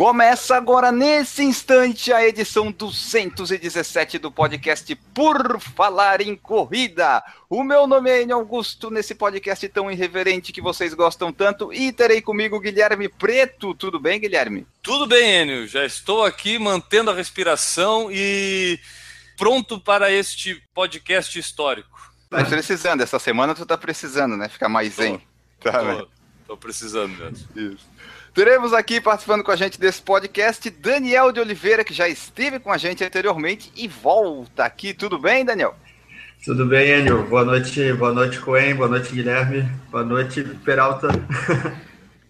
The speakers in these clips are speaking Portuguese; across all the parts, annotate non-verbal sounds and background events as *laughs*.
Começa agora, nesse instante, a edição 217 do podcast Por Falar em Corrida. O meu nome é Enio Augusto, nesse podcast tão irreverente que vocês gostam tanto, e terei comigo Guilherme Preto. Tudo bem, Guilherme? Tudo bem, Enio. Já estou aqui mantendo a respiração e pronto para este podcast histórico. Tá precisando, essa semana tu tá precisando, né? Ficar mais zen. Tá, né? Tô, tô precisando mesmo. Isso. Teremos aqui participando com a gente desse podcast Daniel de Oliveira, que já esteve com a gente anteriormente e volta aqui. Tudo bem, Daniel? Tudo bem, Enio? Boa noite, boa noite, Coen, boa noite, Guilherme, boa noite, Peralta.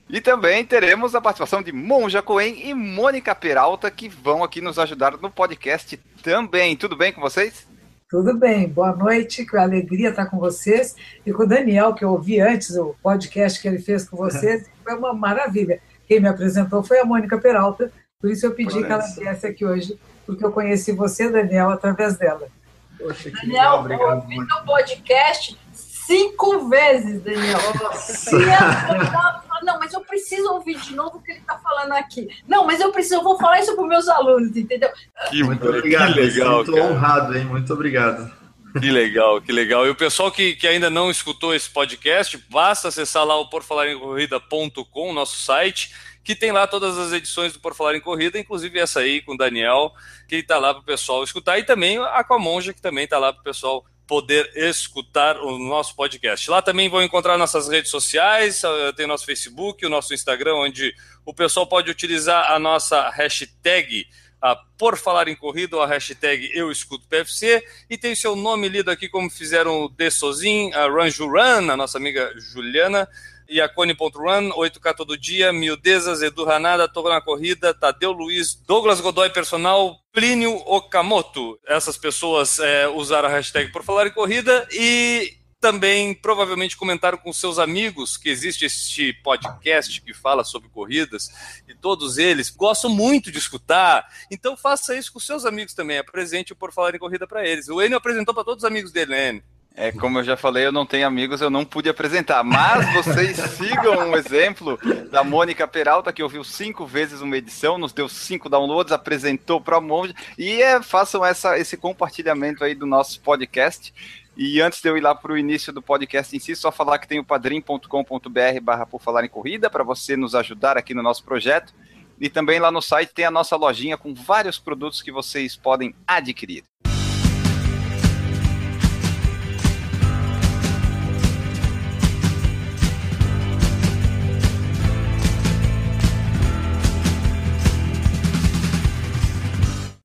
E também teremos a participação de Monja Coen e Mônica Peralta, que vão aqui nos ajudar no podcast também. Tudo bem com vocês? Tudo bem, boa noite, que alegria estar com vocês e com o Daniel, que eu ouvi antes o podcast que ele fez com vocês, *laughs* foi uma maravilha. Quem me apresentou foi a Mônica Peralta, por isso eu pedi que ela viesse aqui hoje, porque eu conheci você, Daniel, através dela. Poxa, que Daniel, legal, obrigado. ouvi teu podcast cinco vezes, Daniel. *laughs* Eu- Não, mas eu preciso ouvir de novo o que ele está falando aqui. Não, mas eu preciso, eu vou falar isso para os meus alunos, entendeu? Que, Muito obrigado, legal, muito cara. honrado, hein? Muito obrigado. Que legal, que legal. E o pessoal que, que ainda não escutou esse podcast, basta acessar lá o porfalarincorrida.com, nosso site, que tem lá todas as edições do Por Falar em Corrida, inclusive essa aí com o Daniel, que está lá para o pessoal escutar, e também a Comonja, que também está lá para o pessoal poder escutar o nosso podcast. Lá também vão encontrar nossas redes sociais, eh, tem nosso Facebook, o nosso Instagram, onde o pessoal pode utilizar a nossa hashtag a Por Falar em Corrida, a hashtag Eu Escuto PFC, e tem seu nome lido aqui, como fizeram o De Sozin, a Run Juran, a nossa amiga Juliana, e a Cone.run, 8K todo dia, Mildezas, Edu Ranada, Tô na Corrida, Tadeu Luiz, Douglas Godoy Personal, Plínio Okamoto. Essas pessoas é, usaram a hashtag Por Falar em Corrida e também provavelmente comentaram com seus amigos que existe este podcast que fala sobre corridas e todos eles gostam muito de escutar. Então faça isso com seus amigos também. Apresente o Por Falar em Corrida para eles. O Enio apresentou para todos os amigos dele, né, Enio? É, como eu já falei, eu não tenho amigos, eu não pude apresentar. Mas vocês *laughs* sigam um exemplo da Mônica Peralta, que ouviu cinco vezes uma edição, nos deu cinco downloads, apresentou para a Monja, e é, façam essa, esse compartilhamento aí do nosso podcast. E antes de eu ir lá para o início do podcast em si, só falar que tem o padrim.com.br barra por falar em corrida, para você nos ajudar aqui no nosso projeto. E também lá no site tem a nossa lojinha com vários produtos que vocês podem adquirir.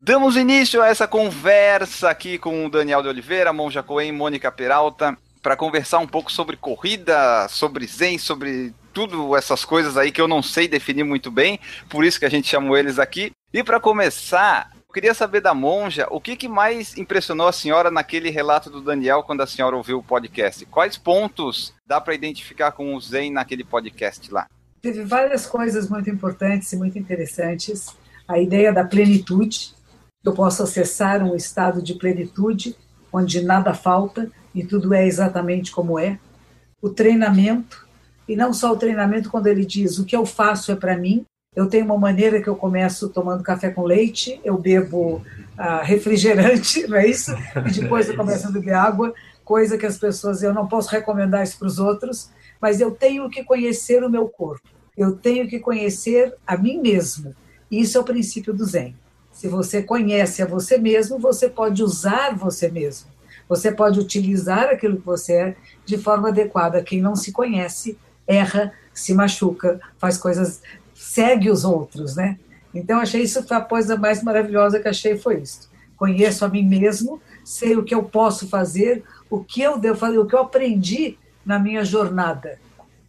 Damos início a essa conversa aqui com o Daniel de Oliveira, Monja Coen, Mônica Peralta, para conversar um pouco sobre corrida, sobre zen, sobre tudo essas coisas aí que eu não sei definir muito bem, por isso que a gente chamou eles aqui. E para começar, eu queria saber da Monja, o que, que mais impressionou a senhora naquele relato do Daniel quando a senhora ouviu o podcast? Quais pontos dá para identificar com o zen naquele podcast lá? Teve várias coisas muito importantes e muito interessantes. A ideia da plenitude, eu posso acessar um estado de plenitude, onde nada falta e tudo é exatamente como é. O treinamento, e não só o treinamento, quando ele diz o que eu faço é para mim. Eu tenho uma maneira que eu começo tomando café com leite, eu bebo ah, refrigerante, *laughs* não é isso? E depois eu começo a beber água, coisa que as pessoas, eu não posso recomendar isso para os outros, mas eu tenho que conhecer o meu corpo, eu tenho que conhecer a mim mesmo. Isso é o princípio do Zen. Se você conhece a você mesmo, você pode usar você mesmo. Você pode utilizar aquilo que você é de forma adequada. Quem não se conhece erra, se machuca, faz coisas, segue os outros, né? Então achei isso foi a coisa mais maravilhosa que achei foi isso. Conheço a mim mesmo, sei o que eu posso fazer, o que eu devo fazer, o que eu aprendi na minha jornada.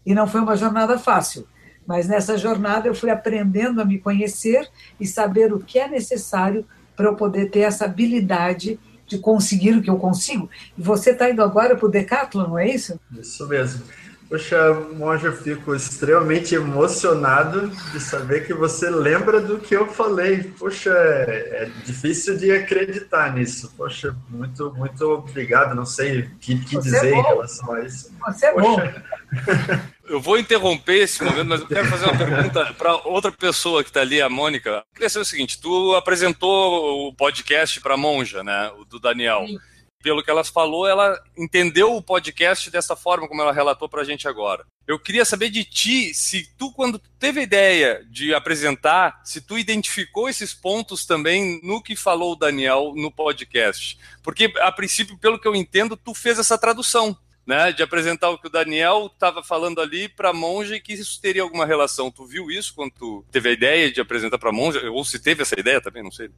E não foi uma jornada fácil, mas nessa jornada eu fui aprendendo a me conhecer e saber o que é necessário para eu poder ter essa habilidade de conseguir o que eu consigo. E você está indo agora para o Decathlon, não é isso? Isso mesmo. Poxa, Monja, eu fico extremamente emocionado de saber que você lembra do que eu falei. Poxa, é, é difícil de acreditar nisso. Poxa, muito, muito obrigado. Não sei o que, que dizer é em relação a isso. Você é Poxa. bom. *laughs* Eu vou interromper esse momento, mas eu quero fazer uma pergunta para outra pessoa que está ali, a Mônica. Eu queria saber o seguinte: tu apresentou o podcast para a Monja, né? O do Daniel. Sim pelo que ela falou, ela entendeu o podcast dessa forma como ela relatou para a gente agora. Eu queria saber de ti, se tu, quando teve a ideia de apresentar, se tu identificou esses pontos também no que falou o Daniel no podcast. Porque, a princípio, pelo que eu entendo, tu fez essa tradução. Né, de apresentar o que o Daniel estava falando ali para a monja e que isso teria alguma relação. Tu viu isso quando tu teve a ideia de apresentar para a monja? Ou se teve essa ideia também, não sei.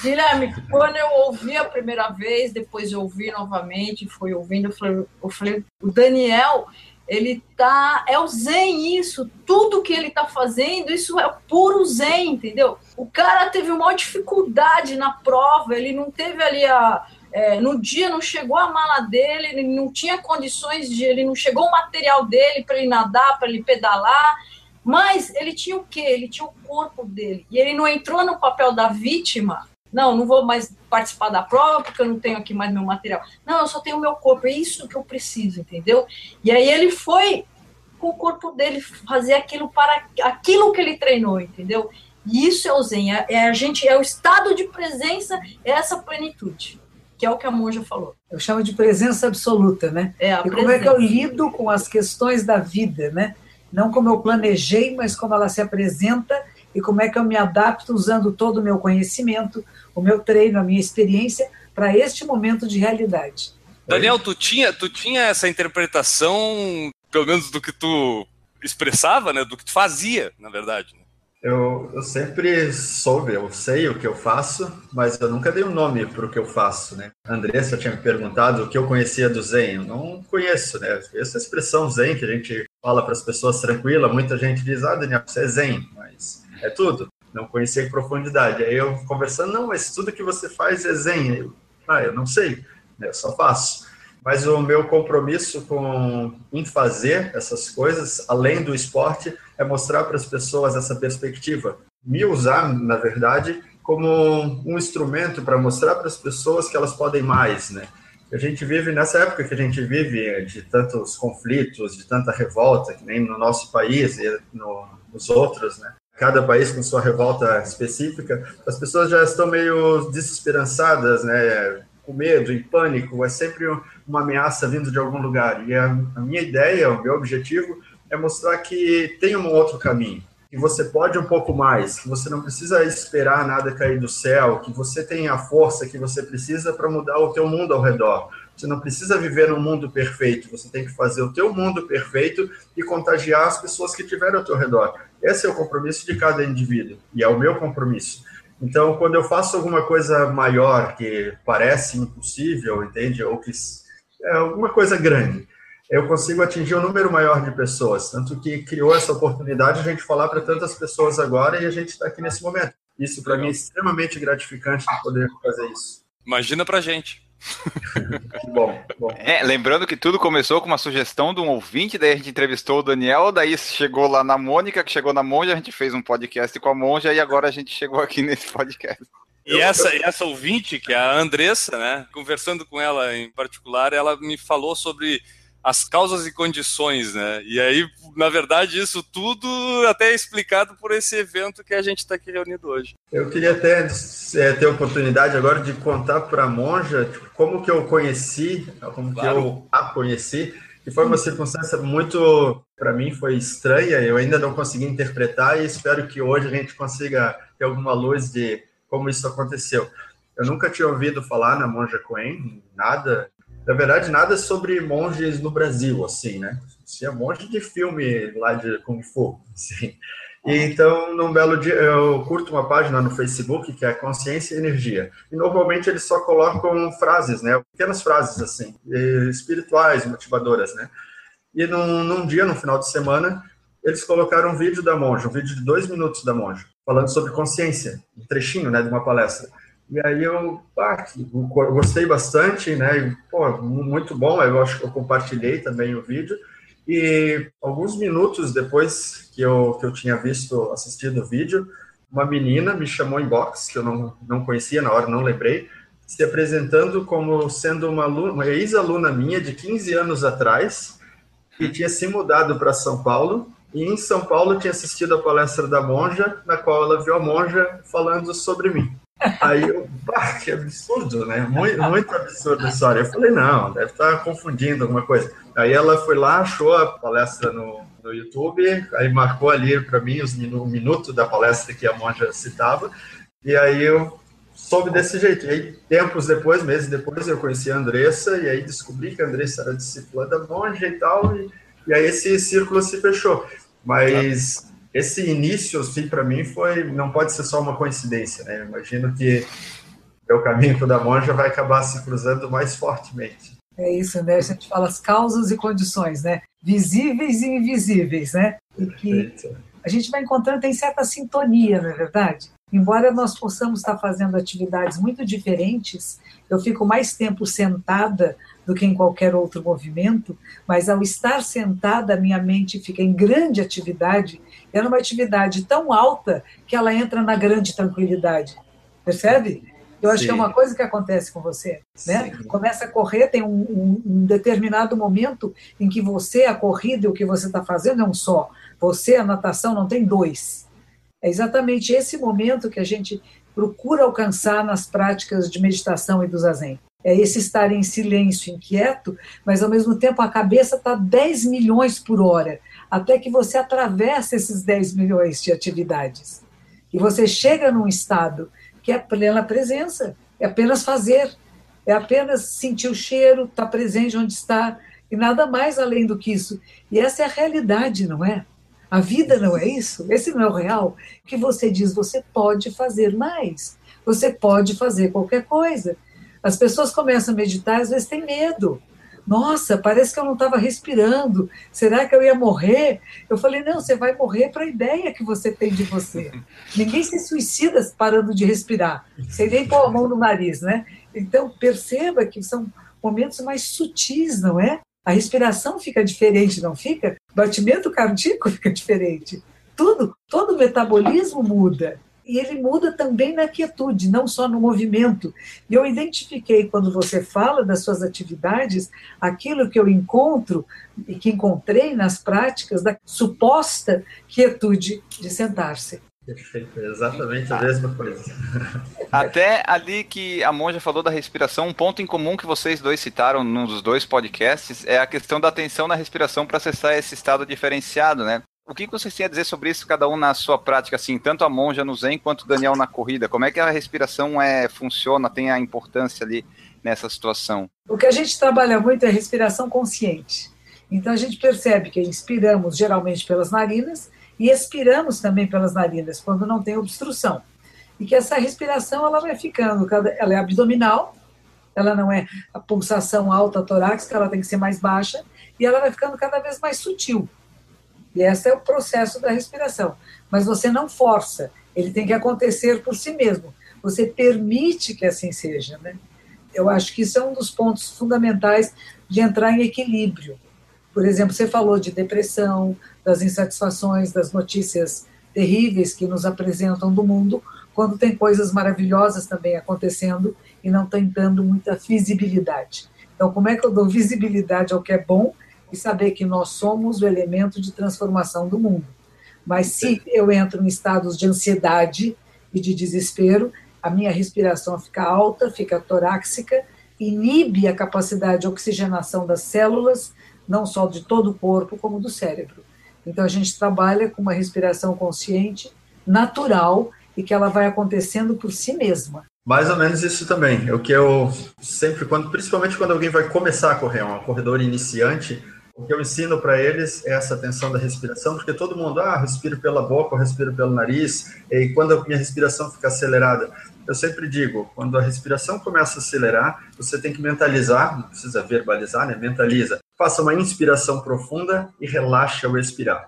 Guilherme, quando eu ouvi a primeira vez, depois eu ouvi novamente, fui ouvindo, eu falei, eu falei, o Daniel, ele tá. É o Zen isso. Tudo que ele tá fazendo, isso é puro Zen, entendeu? O cara teve uma dificuldade na prova, ele não teve ali a. É, no dia não chegou a mala dele, ele não tinha condições de. Ele não chegou o material dele para ele nadar, para ele pedalar. Mas ele tinha o quê? Ele tinha o corpo dele. E ele não entrou no papel da vítima. Não, não vou mais participar da prova porque eu não tenho aqui mais meu material. Não, eu só tenho meu corpo. É isso que eu preciso, entendeu? E aí ele foi com o corpo dele fazer aquilo para aquilo que ele treinou, entendeu? E isso é o Zen. É, é a gente, é o estado de presença, é essa plenitude que é o que a monja falou. Eu chamo de presença absoluta, né? É, e presença. como é que eu lido com as questões da vida, né? não como eu planejei, mas como ela se apresenta e como é que eu me adapto usando todo o meu conhecimento, o meu treino, a minha experiência para este momento de realidade. Daniel, tu tinha, tu tinha essa interpretação, pelo menos do que tu expressava, né, do que tu fazia, na verdade. Né? Eu, eu sempre soube, eu sei o que eu faço, mas eu nunca dei um nome para o que eu faço, né? A Andressa tinha me perguntado o que eu conhecia do Zen. Eu não conheço, né? Essa expressão Zen que a gente fala para as pessoas tranquila, muita gente diz, ah, Daniel, você é Zen, mas é tudo. Não conhecia em profundidade. Aí eu conversando, não, mas tudo que você faz é Zen. Eu, ah, eu não sei, né? eu só faço. Mas o meu compromisso com em fazer essas coisas, além do esporte, é mostrar para as pessoas essa perspectiva. Me usar, na verdade, como um instrumento para mostrar para as pessoas que elas podem mais, né? A gente vive nessa época que a gente vive de tantos conflitos, de tanta revolta, que nem no nosso país e no, nos outros, né? Cada país com sua revolta específica, as pessoas já estão meio desesperançadas, né? com medo, em pânico, é sempre uma ameaça vindo de algum lugar. E a minha ideia, o meu objetivo é mostrar que tem um outro caminho, que você pode um pouco mais, que você não precisa esperar nada cair do céu, que você tem a força que você precisa para mudar o teu mundo ao redor. Você não precisa viver num mundo perfeito, você tem que fazer o teu mundo perfeito e contagiar as pessoas que estiverem ao teu redor. Esse é o compromisso de cada indivíduo e é o meu compromisso. Então, quando eu faço alguma coisa maior que parece impossível, entende? Ou que é alguma coisa grande, eu consigo atingir um número maior de pessoas. Tanto que criou essa oportunidade de a gente falar para tantas pessoas agora e a gente está aqui nesse momento. Isso, para mim, é extremamente gratificante de poder fazer isso. Imagina para gente. *laughs* bom, bom. É, lembrando que tudo começou com uma sugestão de um ouvinte, daí a gente entrevistou o Daniel, daí chegou lá na Mônica, que chegou na Monja, a gente fez um podcast com a Monja e agora a gente chegou aqui nesse podcast. E essa, essa ouvinte, que é a Andressa, né, conversando com ela em particular, ela me falou sobre as causas e condições, né? E aí, na verdade, isso tudo até é explicado por esse evento que a gente está aqui reunido hoje. Eu queria até é, ter a oportunidade agora de contar para a Monja tipo, como que eu conheci, como claro. que eu a conheci, que foi uma circunstância muito, para mim, foi estranha, eu ainda não consegui interpretar e espero que hoje a gente consiga ter alguma luz de como isso aconteceu. Eu nunca tinha ouvido falar na Monja Coen, nada, na verdade, nada sobre monges no Brasil, assim, né? Tinha um monte de filme lá de Kung Fu, assim. E, então, num belo dia, eu curto uma página no Facebook que é Consciência e Energia. E normalmente eles só colocam frases, né? Pequenas frases, assim, espirituais, motivadoras, né? E num, num dia, no final de semana, eles colocaram um vídeo da monja, um vídeo de dois minutos da monja, falando sobre consciência, um trechinho, né, de uma palestra. E aí eu, ah, gostei bastante, né? E, pô, muito bom, eu acho que eu compartilhei também o vídeo. E alguns minutos depois que eu, que eu tinha visto, assistido o vídeo, uma menina me chamou em box, que eu não, não conhecia na hora, não lembrei, se apresentando como sendo uma, uma ex-aluna minha de 15 anos atrás, que tinha se mudado para São Paulo, e em São Paulo tinha assistido a palestra da monja, na qual ela viu a monja falando sobre mim. Aí eu, que absurdo, né? Muito, muito absurdo a história. Eu falei, não, deve estar confundindo alguma coisa. Aí ela foi lá, achou a palestra no, no YouTube, aí marcou ali para mim os minu, o minuto da palestra que a monja citava, e aí eu soube desse jeito. E aí, tempos depois, meses depois, eu conheci a Andressa, e aí descobri que a Andressa era discípula da monja e tal, e, e aí esse círculo se fechou. Mas esse início, assim, para mim, foi não pode ser só uma coincidência, né? Eu imagino que o caminho da monja vai acabar se cruzando mais fortemente. É isso, né? A gente fala as causas e condições, né? Visíveis e invisíveis, né? E que a gente vai encontrando, tem certa sintonia, não é verdade? Embora nós possamos estar fazendo atividades muito diferentes, eu fico mais tempo sentada do que em qualquer outro movimento, mas ao estar sentada, a minha mente fica em grande atividade, é uma atividade tão alta que ela entra na grande tranquilidade. Percebe? Eu acho Sim. que é uma coisa que acontece com você. Né? Começa a correr, tem um, um, um, determinado momento em que você, a corrida e o que você está fazendo é um só. Você, a natação, não tem dois. É exatamente esse momento que a gente procura alcançar nas práticas de meditação e do zazen é esse estar em silêncio, inquieto, mas ao mesmo tempo a cabeça está 10 milhões por hora, até que você atravessa esses 10 milhões de atividades. E você chega num estado que é plena presença, é apenas fazer, é apenas sentir o cheiro, estar tá presente onde está, e nada mais além do que isso. E essa é a realidade, não é? A vida não é isso? Esse não é o real? Que você diz, você pode fazer mais, você pode fazer qualquer coisa. As pessoas começam a meditar, às vezes tem medo. Nossa, parece que eu não estava respirando. Será que eu ia morrer? Eu falei, não, você vai morrer para a ideia que você tem de você. *laughs* Ninguém se suicida parando de respirar, sem nem pôr a mão no nariz, né? Então, perceba que são momentos mais sutis, não é? A respiração fica diferente, não fica? O batimento cardíaco *laughs* fica diferente. Tudo, todo o metabolismo muda e ele muda também na quietude, não só no movimento. E eu identifiquei, quando você fala das suas atividades, aquilo que eu encontro e que encontrei nas práticas da suposta quietude de sentar-se. Perfeito, exatamente a mesma coisa. *laughs* Até ali que a monja falou da respiração, um ponto em comum que vocês dois citaram nos dois podcasts é a questão da atenção na respiração para acessar esse estado diferenciado, né? O que vocês têm a dizer sobre isso, cada um na sua prática, assim, tanto a monja no Zen quanto o Daniel na corrida? Como é que a respiração é, funciona, tem a importância ali nessa situação? O que a gente trabalha muito é a respiração consciente. Então a gente percebe que inspiramos geralmente pelas narinas e expiramos também pelas narinas quando não tem obstrução. E que essa respiração ela vai ficando, ela é abdominal, ela não é a pulsação alta torácica, ela tem que ser mais baixa e ela vai ficando cada vez mais sutil. E esse é o processo da respiração. Mas você não força, ele tem que acontecer por si mesmo. Você permite que assim seja, né? Eu acho que isso é um dos pontos fundamentais de entrar em equilíbrio. Por exemplo, você falou de depressão, das insatisfações, das notícias terríveis que nos apresentam do mundo, quando tem coisas maravilhosas também acontecendo e não tem dando muita visibilidade. Então, como é que eu dou visibilidade ao que é bom e saber que nós somos o elemento de transformação do mundo. Mas se eu entro em estados de ansiedade e de desespero, a minha respiração fica alta, fica torácica, inibe a capacidade de oxigenação das células, não só de todo o corpo, como do cérebro. Então a gente trabalha com uma respiração consciente, natural e que ela vai acontecendo por si mesma. Mais ou menos isso também. É o que eu sempre, quando, principalmente quando alguém vai começar a correr, um corredor iniciante, o que eu ensino para eles é essa atenção da respiração, porque todo mundo, ah, respiro pela boca, eu respiro pelo nariz, e quando a minha respiração fica acelerada, eu sempre digo, quando a respiração começa a acelerar, você tem que mentalizar, não precisa verbalizar, né? Mentaliza. Faça uma inspiração profunda e relaxa ao expirar.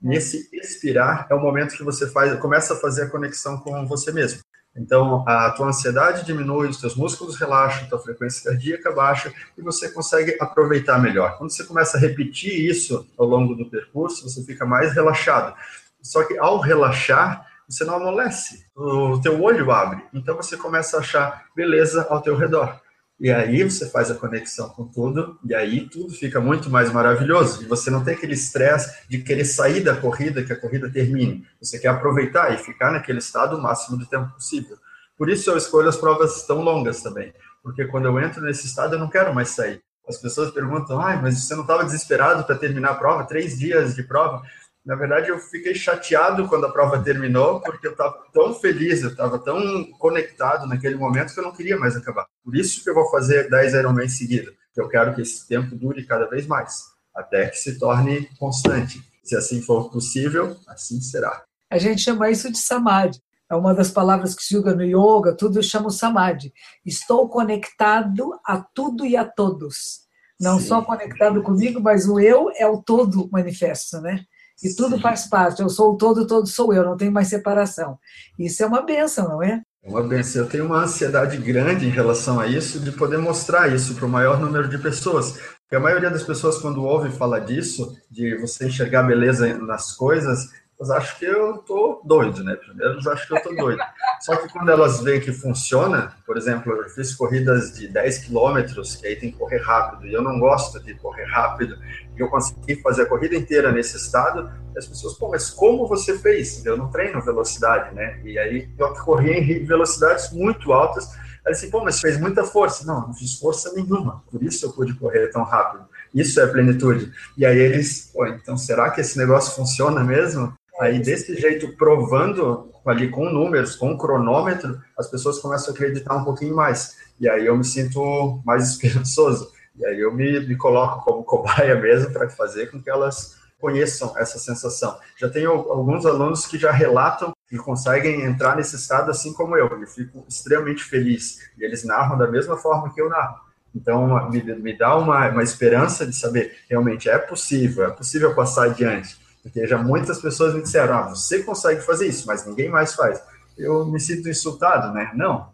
Nesse expirar é o momento que você faz, começa a fazer a conexão com você mesmo. Então, a tua ansiedade diminui, os teus músculos relaxam, tua frequência cardíaca baixa e você consegue aproveitar melhor. Quando você começa a repetir isso ao longo do percurso, você fica mais relaxado. Só que ao relaxar, você não amolece, o teu olho abre. Então você começa a achar beleza ao teu redor. E aí você faz a conexão com tudo, e aí tudo fica muito mais maravilhoso. E você não tem aquele estresse de querer sair da corrida, que a corrida termine. Você quer aproveitar e ficar naquele estado o máximo do tempo possível. Por isso eu escolho as provas tão longas também. Porque quando eu entro nesse estado, eu não quero mais sair. As pessoas perguntam, ai, mas você não estava desesperado para terminar a prova? Três dias de prova? Na verdade, eu fiquei chateado quando a prova terminou, porque eu estava tão feliz, eu estava tão conectado naquele momento que eu não queria mais acabar. Por isso que eu vou fazer 10 Ironman seguida, que eu quero que esse tempo dure cada vez mais, até que se torne constante. Se assim for possível, assim será. A gente chama isso de samadhi. É uma das palavras que se usa no yoga, tudo chama samadhi. Estou conectado a tudo e a todos. Não Sim. só conectado comigo, mas o eu é o todo manifesto, né? E tudo Sim. faz parte. Eu sou o todo, todo sou eu, não tem mais separação. Isso é uma benção, não é? É uma benção. Eu tenho uma ansiedade grande em relação a isso, de poder mostrar isso para o maior número de pessoas. Porque a maioria das pessoas, quando ouve falar disso, de você enxergar beleza nas coisas, elas acham que eu tô doido, né? Primeiro elas acham que eu tô doido. *laughs* Só que quando elas veem que funciona, por exemplo, eu fiz corridas de 10 quilômetros, que aí tem que correr rápido, e eu não gosto de correr rápido, e eu consegui fazer a corrida inteira nesse estado, as pessoas, pô, mas como você fez? Eu não treino velocidade, né? E aí eu corri em velocidades muito altas, Aí assim, pô, mas fez muita força. Não, não fiz força nenhuma, por isso eu pude correr tão rápido. Isso é plenitude. E aí eles, pô, então será que esse negócio funciona mesmo? Aí, desse jeito, provando ali com números, com cronômetro, as pessoas começam a acreditar um pouquinho mais. E aí eu me sinto mais *laughs* esperançoso. E aí eu me, me coloco como cobaia mesmo para fazer com que elas conheçam essa sensação. Já tenho alguns alunos que já relatam que conseguem entrar nesse estado assim como eu. Eu fico extremamente feliz. E eles narram da mesma forma que eu narro. Então, me, me dá uma, uma esperança de saber realmente é possível, é possível passar adiante. Porque já muitas pessoas me disseram, ah, você consegue fazer isso, mas ninguém mais faz. Eu me sinto insultado, né? Não,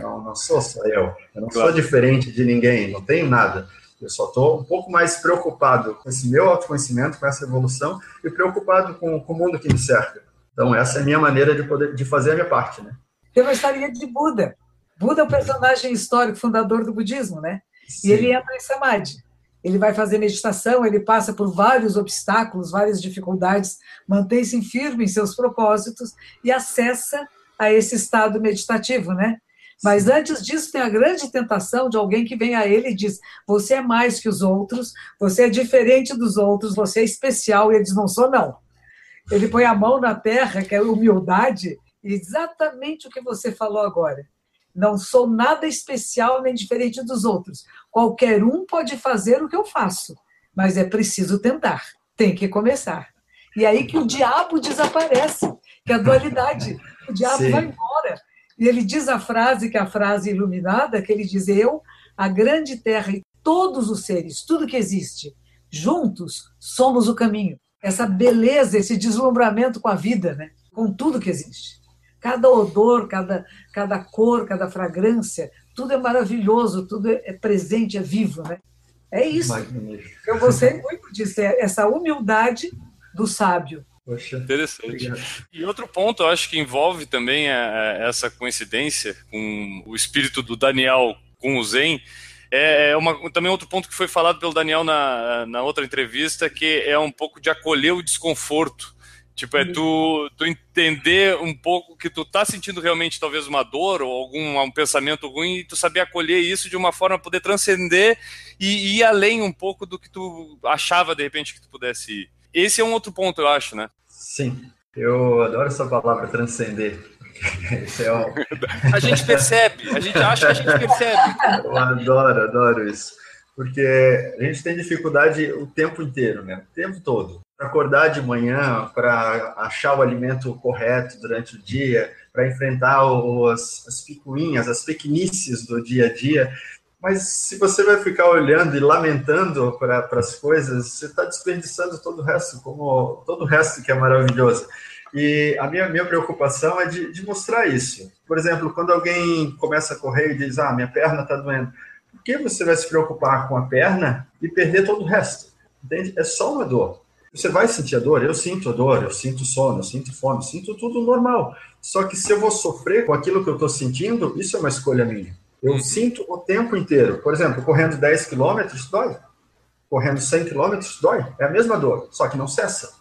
não, não sou só eu. Eu não claro. sou diferente de ninguém, não tenho nada. Eu só estou um pouco mais preocupado com esse meu autoconhecimento, com essa evolução, e preocupado com, com o mundo que me cerca. Então, essa é a minha maneira de poder de fazer a minha parte, né? Tem uma historinha de Buda. Buda é o personagem histórico, fundador do budismo, né? Sim. E ele entra em Samadhi ele vai fazer meditação, ele passa por vários obstáculos, várias dificuldades, mantém-se firme em seus propósitos e acessa a esse estado meditativo, né? Mas antes disso, tem a grande tentação de alguém que vem a ele e diz: Você é mais que os outros, você é diferente dos outros, você é especial. E ele diz: Não sou, não. Ele põe a mão na terra, que é humildade, e exatamente o que você falou agora. Não sou nada especial nem diferente dos outros. Qualquer um pode fazer o que eu faço, mas é preciso tentar. Tem que começar. E aí que o diabo desaparece, que a dualidade. O diabo Sim. vai embora. E ele diz a frase, que é a frase iluminada, que ele diz: Eu, a grande terra e todos os seres, tudo que existe, juntos somos o caminho. Essa beleza, esse deslumbramento com a vida, né? com tudo que existe. Cada odor, cada, cada cor, cada fragrância, tudo é maravilhoso, tudo é presente, é vivo, né? É isso. Magnífico. Eu gostei muito disso, é essa humildade do sábio. Poxa, Interessante. Obrigado. E outro ponto, eu acho que envolve também a, a, essa coincidência com o espírito do Daniel com o Zen, é, é uma, também outro ponto que foi falado pelo Daniel na, na outra entrevista, que é um pouco de acolher o desconforto. Tipo, é tu, tu entender um pouco que tu tá sentindo realmente talvez uma dor ou algum um pensamento ruim e tu saber acolher isso de uma forma poder transcender e ir além um pouco do que tu achava de repente que tu pudesse ir. Esse é um outro ponto, eu acho, né? Sim, eu adoro essa palavra transcender. *laughs* É um... *laughs* a gente percebe, a gente acha que a gente percebe. *laughs* Eu adoro, adoro isso. Porque a gente tem dificuldade o tempo inteiro, né? O tempo todo para acordar de manhã, para achar o alimento correto durante o dia, para enfrentar os, as picuinhas, as pequenices do dia a dia. Mas se você vai ficar olhando e lamentando para as coisas, você está desperdiçando todo o resto, como todo o resto que é maravilhoso. E a minha, minha preocupação é de, de mostrar isso. Por exemplo, quando alguém começa a correr e diz, ah, minha perna está doendo, por que você vai se preocupar com a perna e perder todo o resto? Entende? É só uma dor. Você vai sentir a dor? Eu sinto a dor, eu sinto sono, eu sinto fome, eu sinto tudo normal. Só que se eu vou sofrer com aquilo que eu estou sentindo, isso é uma escolha minha. Eu uhum. sinto o tempo inteiro. Por exemplo, correndo 10 quilômetros, dói. Correndo 100 quilômetros, dói. É a mesma dor, só que não cessa.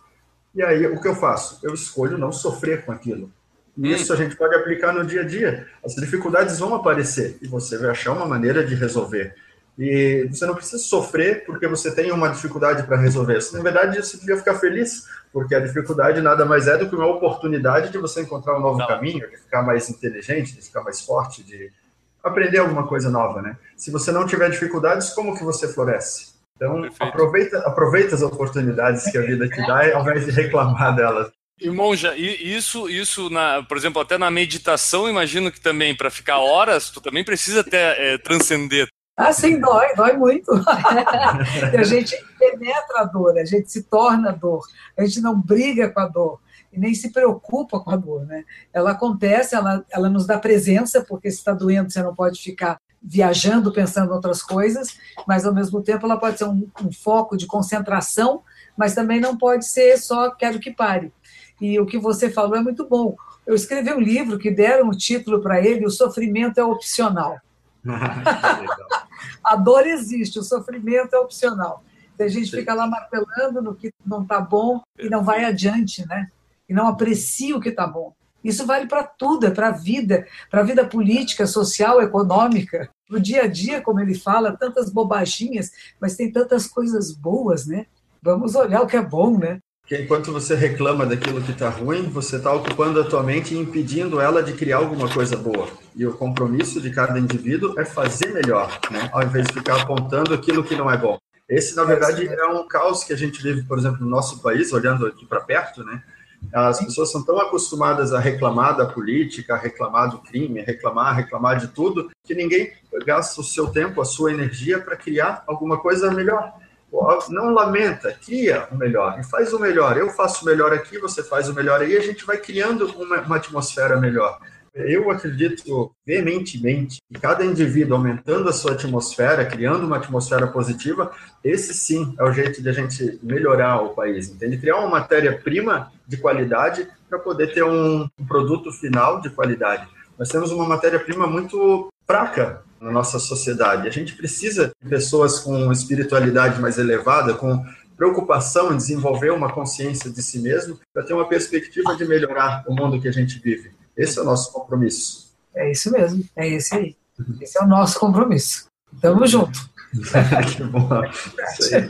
E aí, o que eu faço? Eu escolho não sofrer com aquilo. E isso a gente pode aplicar no dia a dia. As dificuldades vão aparecer e você vai achar uma maneira de resolver. E você não precisa sofrer porque você tem uma dificuldade para resolver. na verdade, você devia ficar feliz, porque a dificuldade nada mais é do que uma oportunidade de você encontrar um novo não. caminho, de ficar mais inteligente, de ficar mais forte, de aprender alguma coisa nova, né? Se você não tiver dificuldades, como que você floresce? Então, aproveita, aproveita as oportunidades que a vida te dá, ao invés de reclamar delas. E Monja, isso, isso na, por exemplo, até na meditação, imagino que também para ficar horas, tu também precisa até é, transcender ah, sim, dói, dói muito. *laughs* a gente penetra a dor, a gente se torna dor, a gente não briga com a dor e nem se preocupa com a dor, né? Ela acontece, ela, ela nos dá presença, porque se está doendo, você não pode ficar viajando, pensando em outras coisas, mas ao mesmo tempo ela pode ser um, um foco de concentração, mas também não pode ser só quero que pare. E o que você falou é muito bom. Eu escrevi um livro que deram o título para ele, O Sofrimento é Opcional. A dor existe, o sofrimento é opcional. A gente Sim. fica lá martelando no que não está bom e não vai adiante, né? E não aprecia o que está bom. Isso vale para tudo, é para a vida, para a vida política, social, econômica, no dia a dia, como ele fala, tantas bobaginhas, mas tem tantas coisas boas, né? Vamos olhar o que é bom, né? Porque enquanto você reclama daquilo que está ruim, você está ocupando a tua mente e impedindo ela de criar alguma coisa boa. E o compromisso de cada indivíduo é fazer melhor, né? ao invés de ficar apontando aquilo que não é bom. Esse, na verdade, é um caos que a gente vive, por exemplo, no nosso país, olhando aqui para perto, né? As pessoas são tão acostumadas a reclamar da política, a reclamar do crime, a reclamar, a reclamar de tudo, que ninguém gasta o seu tempo, a sua energia para criar alguma coisa melhor não lamenta, cria o melhor e faz o melhor. Eu faço o melhor aqui, você faz o melhor aí, a gente vai criando uma, uma atmosfera melhor. Eu acredito veementemente que cada indivíduo aumentando a sua atmosfera, criando uma atmosfera positiva, esse sim é o jeito de a gente melhorar o país, entende? Criar uma matéria-prima de qualidade para poder ter um produto final de qualidade. Nós temos uma matéria-prima muito fraca na nossa sociedade. A gente precisa de pessoas com espiritualidade mais elevada, com preocupação em desenvolver uma consciência de si mesmo, para ter uma perspectiva de melhorar o mundo que a gente vive. Esse é o nosso compromisso. É isso mesmo, é esse aí. Esse é o nosso compromisso. Tamo junto. *laughs* que bom. Isso aí.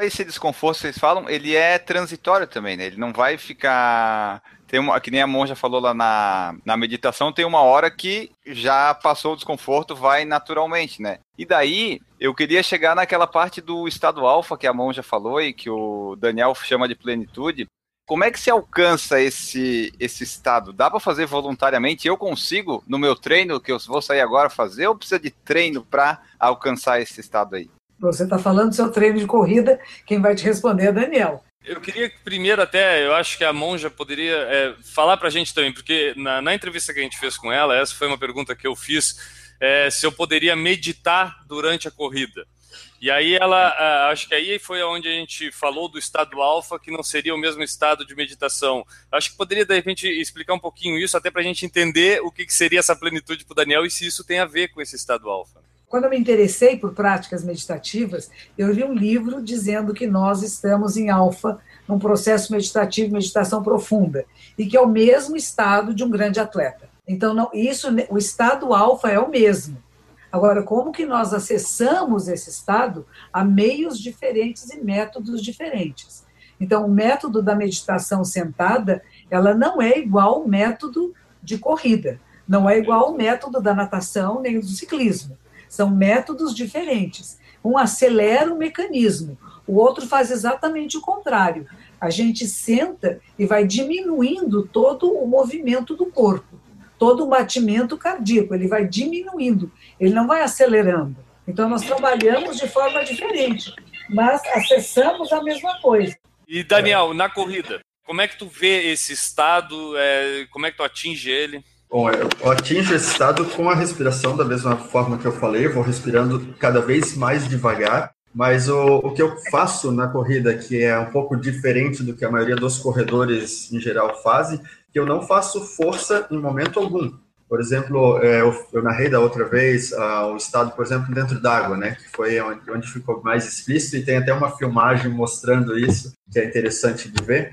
Esse desconforto que vocês falam, ele é transitório também, né? Ele não vai ficar tem uma, que nem a monja falou lá na, na meditação, tem uma hora que já passou o desconforto, vai naturalmente, né? E daí, eu queria chegar naquela parte do estado alfa que a monja falou e que o Daniel chama de plenitude. Como é que se alcança esse, esse estado? Dá para fazer voluntariamente? Eu consigo, no meu treino, que eu vou sair agora fazer, ou precisa de treino para alcançar esse estado aí? Você está falando do seu treino de corrida, quem vai te responder é Daniel. Eu queria que primeiro até, eu acho que a Monja poderia é, falar para a gente também, porque na, na, entrevista que a gente fez com ela, essa foi uma pergunta que eu fiz, é, se eu poderia meditar durante a corrida. E aí ela, acho que aí foi onde a gente falou do estado alfa, que não seria o mesmo estado de meditação. Acho que poderia, de repente, explicar um pouquinho isso, até para a gente entender o que, que seria essa plenitude para o Daniel e se isso tem a ver com esse estado alfa. Quando eu me interessei por práticas meditativas, eu li um livro dizendo que nós estamos em alfa, num processo meditativo, meditação profunda, e que é o mesmo estado de um grande atleta. Então, não, isso, o estado alfa é o mesmo. Agora, como que nós acessamos esse estado? Há meios diferentes e métodos diferentes. Então, o método da meditação sentada, ela não é igual ao método de corrida, não é igual ao método da natação nem do ciclismo. São métodos diferentes. Um acelera o mecanismo, o outro faz exatamente o contrário. A gente senta e vai diminuindo todo o movimento do corpo, todo o batimento cardíaco, ele vai diminuindo, ele não vai acelerando. Então, nós trabalhamos de forma diferente, mas acessamos a mesma coisa. E, Daniel, na corrida, como é que tu vê esse estado? É, como é que tu atinge ele? Bom, eu atinjo esse estado com a respiração da mesma forma que eu falei, eu vou respirando cada vez mais devagar, mas o, o que eu faço na corrida, que é um pouco diferente do que a maioria dos corredores em geral fazem, que eu não faço força em momento algum. Por exemplo, é, eu, eu narrei da outra vez uh, o estado, por exemplo, dentro d'água, né, que foi onde, onde ficou mais explícito, e tem até uma filmagem mostrando isso, que é interessante de ver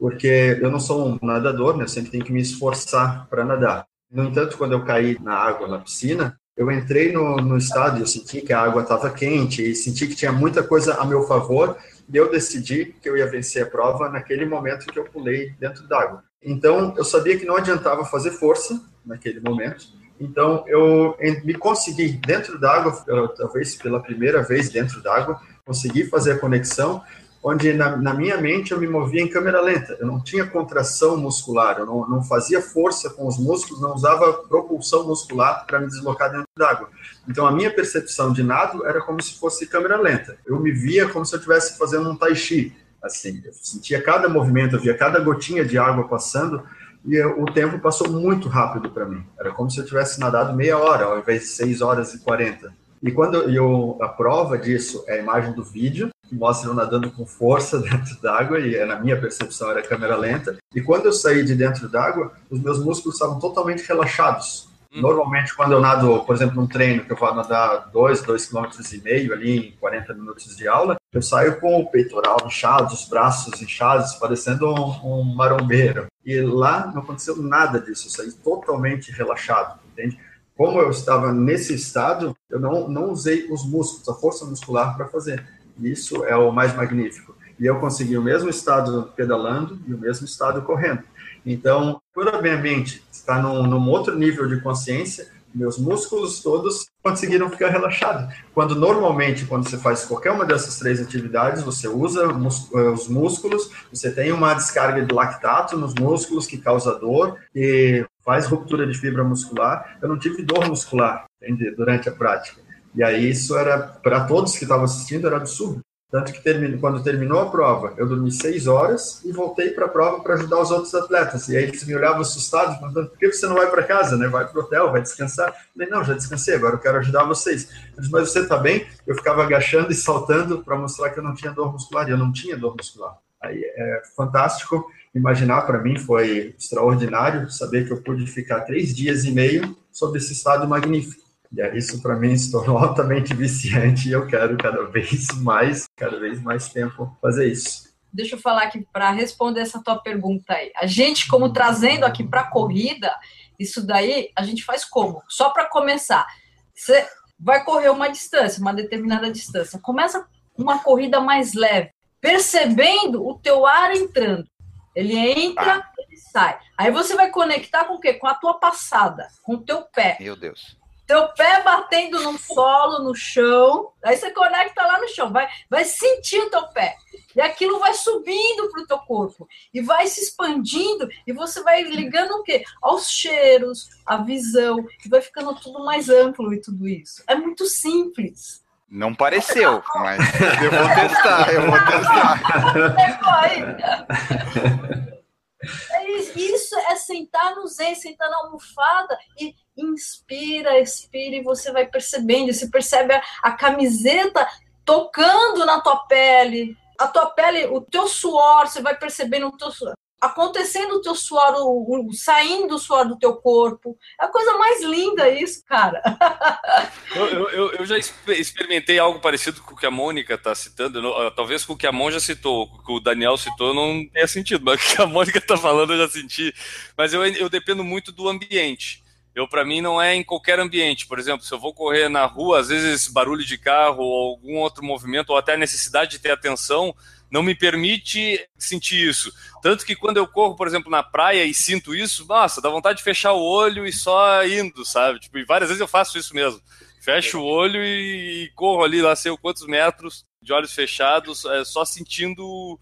porque eu não sou um nadador, né? Eu sempre tenho que me esforçar para nadar. No entanto, quando eu caí na água, na piscina, eu entrei no, no estádio, eu senti que a água estava quente e senti que tinha muita coisa a meu favor e eu decidi que eu ia vencer a prova naquele momento que eu pulei dentro d'água. Então, eu sabia que não adiantava fazer força naquele momento. Então, eu me consegui dentro d'água, talvez pela primeira vez dentro d'água, consegui fazer a conexão onde na, na, minha mente eu me movia em câmera lenta. Eu não tinha contração muscular, eu não, não fazia força com os músculos, não usava propulsão muscular para me deslocar dentro d'água. Então a minha percepção de nado era como se fosse câmera lenta. Eu me via como se eu estivesse fazendo um tai chi. Assim, eu sentia cada movimento, eu via cada gotinha de água passando e eu, o tempo passou muito rápido para mim. Era como se eu tivesse nadado meia hora ao invés de 6 horas e 40. E quando eu, a prova disso é a imagem do vídeo, que mostra eu nadando com força *laughs* dentro d'água, e na minha percepção era câmera lenta. E quando eu saí de dentro d'água, os meus músculos estavam totalmente relaxados. Hum. Normalmente, quando eu nado, por exemplo, num treino que eu vou nadar 2, 2,5 km e meio ali em 40 minutos de aula, eu saio com o peitoral inchado, os braços inchados, parecendo um, um marombeiro. E lá não aconteceu nada disso, eu saí totalmente relaxado, entende? como eu estava nesse estado, eu não, não usei os músculos, a força muscular para fazer. Isso é o mais magnífico. E eu consegui o mesmo estado pedalando e o mesmo estado correndo. Então, por a minha mente estar num, num outro nível de consciência, meus músculos todos conseguiram ficar relaxados. Quando normalmente, quando você faz qualquer uma dessas três atividades, você usa eh, os músculos, você tem uma descarga de lactato nos músculos que causa dor e faz ruptura de fibra muscular. Eu não tive dor muscular entende? durante a prática. E aí isso era, para todos que estavam assistindo, era absurdo. Tanto que termino, quando terminou a prova, eu dormi seis horas e voltei para a prova para ajudar os outros atletas. E aí eles me olhavam assustados, perguntando, por que você não vai para casa, né? Vai para o hotel, vai descansar. Eu falei, não, já descansei, agora eu quero ajudar vocês. Disse, mas você está bem? Eu ficava agachando e saltando para mostrar que eu não tinha dor muscular. E eu não tinha dor muscular. Aí é fantástico imaginar para mim, foi extraordinário saber que eu pude ficar três dias e meio sob esse estado magnífico. E isso para mim se tornou *laughs* altamente viciante e eu quero cada vez mais, cada vez mais tempo fazer isso. Deixa eu falar aqui para responder essa tua pergunta aí. A gente, como trazendo aqui para a corrida, isso daí a gente faz como? Só para começar, você vai correr uma distância, uma determinada distância. Começa uma corrida mais leve, percebendo o teu ar entrando. Ele entra, ah. ele sai. Aí você vai conectar com o quê? Com a tua passada, com o teu pé. Meu Deus. Teu pé batendo no solo, no chão. Aí você conecta lá no chão, vai, vai sentir o teu pé. E aquilo vai subindo para o teu corpo e vai se expandindo e você vai ligando o quê? Aos cheiros, à visão, e vai ficando tudo mais amplo e tudo isso. É muito simples. Não pareceu, mas eu vou testar, eu vou testar. *laughs* *laughs* É isso é sentar no zen, sentar na almofada e inspira, expira e você vai percebendo. Você percebe a, a camiseta tocando na tua pele, a tua pele, o teu suor, você vai percebendo o teu suor acontecendo o teu suor, o, saindo o suor do teu corpo. É a coisa mais linda isso, cara. eu, eu, eu, já experimentei algo parecido com o que a Mônica está citando. Ah, talvez com o que a Mon já citou, o que o Daniel citou não tenha sentido, mas o que a Mônica está falando eu já senti. Mas eu, eu dependo muito do ambiente. Eu, para mim, não é em qualquer ambiente. Por exemplo, se eu vou correr na rua, às vezes barulho de carro ou algum outro movimento, ou até a necessidade de ter atenção, não me permite sentir isso. Tanto que quando eu corro, por exemplo, na praia e sinto isso, nossa, dá vontade de fechar o olho e só indo, sabe? Tipo, e várias vezes eu faço isso mesmo. Fecho o olho e, corro ali, lá sei quantos metros, de olhos fechados, é, só sentindo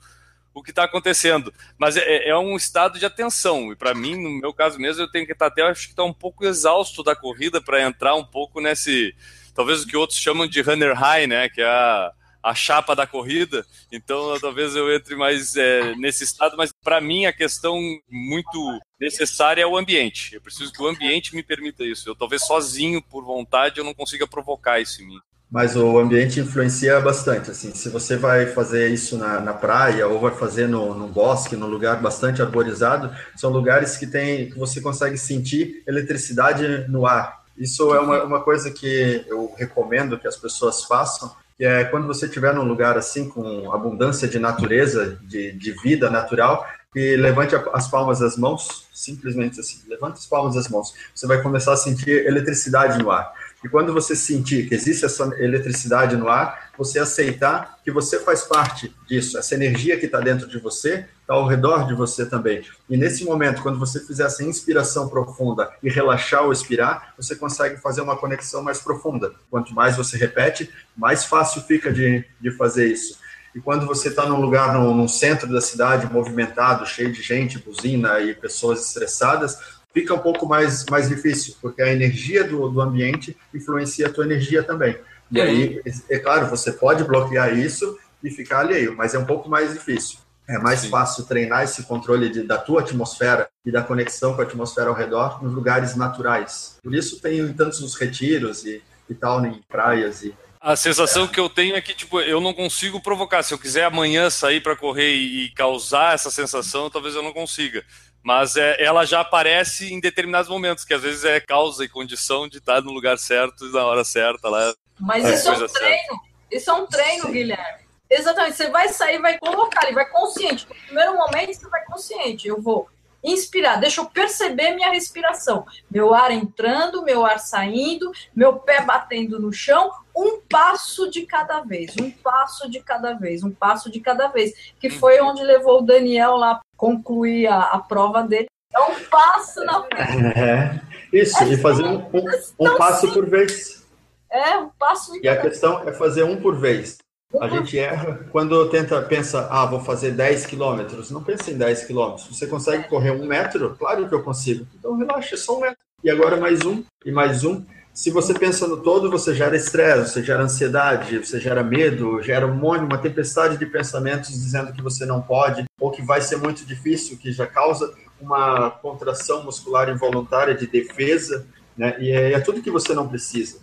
o que está acontecendo. Mas é, é, um estado de atenção. E para mim, no meu caso mesmo, eu tenho que estar até, acho que está um pouco exausto da corrida para entrar um pouco nesse, talvez o que outros chamam de runner high, né? Que é a, a chapa da corrida, então talvez eu entre mais é, nesse estado, mas para mim a questão muito necessária é o ambiente. Eu preciso que o ambiente me permita isso. Eu talvez sozinho, por vontade, eu não consiga provocar isso em mim. Mas o ambiente influencia bastante, assim, se você vai fazer isso na, na praia ou vai fazer no, no bosque, num lugar bastante arborizado, são lugares que tem, que você consegue sentir eletricidade no ar. Isso é uma, uma coisa que eu recomendo que as pessoas façam, é quando você estiver num lugar assim com abundância de natureza, de, de vida natural, que levante as palmas das mãos, simplesmente assim, levante as palmas das mãos. Você vai começar a sentir eletricidade no ar. E quando você sentir que existe essa eletricidade no ar, você aceitar que você faz parte disso, essa energia que está dentro de você está ao redor de você também. E nesse momento, quando você fizer essa inspiração profunda e relaxar ou expirar, você consegue fazer uma conexão mais profunda. Quanto mais você repete, mais fácil fica de, de fazer isso. E quando você está num lugar, no, no centro da cidade, movimentado, cheio de gente, buzina e pessoas estressadas, fica um pouco mais, mais difícil, porque a energia do, do ambiente influencia a tua energia também. E aí, é claro, você pode bloquear isso e ficar alheio, mas é um pouco mais difícil. É mais Sim. fácil treinar esse controle de, da tua atmosfera e da conexão com a atmosfera ao redor nos lugares naturais. Por isso tem tantos os retiros e, e tal, em praias e a sensação é. que eu tenho é que, tipo, eu não consigo provocar. Se eu quiser amanhã sair para correr e causar essa sensação, talvez eu não consiga mas é, ela já aparece em determinados momentos, que às vezes é causa e condição de estar no lugar certo e na hora certa. Lá, mas isso é um treino, certa. isso é um treino, Sim. Guilherme. Exatamente, você vai sair, vai colocar, ele vai consciente. No primeiro momento, você vai consciente. Eu vou inspirar, deixa eu perceber minha respiração. Meu ar entrando, meu ar saindo, meu pé batendo no chão, um passo de cada vez, um passo de cada vez, um passo de cada vez, que foi onde levou o Daniel lá concluir a, a prova dele. É um passo na frente. É, isso, é e fazer um, um, um passo por vez. É, um passo de E a questão é fazer um por vez. A gente erra quando tenta, pensa, ah, vou fazer 10 quilômetros. Não pense em 10 quilômetros. Você consegue correr um metro? Claro que eu consigo. Então relaxa, é só um metro. E agora mais um, e mais um. Se você pensa no todo, você gera estresse, você gera ansiedade, você gera medo, gera um monte, uma tempestade de pensamentos dizendo que você não pode, ou que vai ser muito difícil, que já causa uma contração muscular involuntária de defesa, né? E é, é tudo que você não precisa.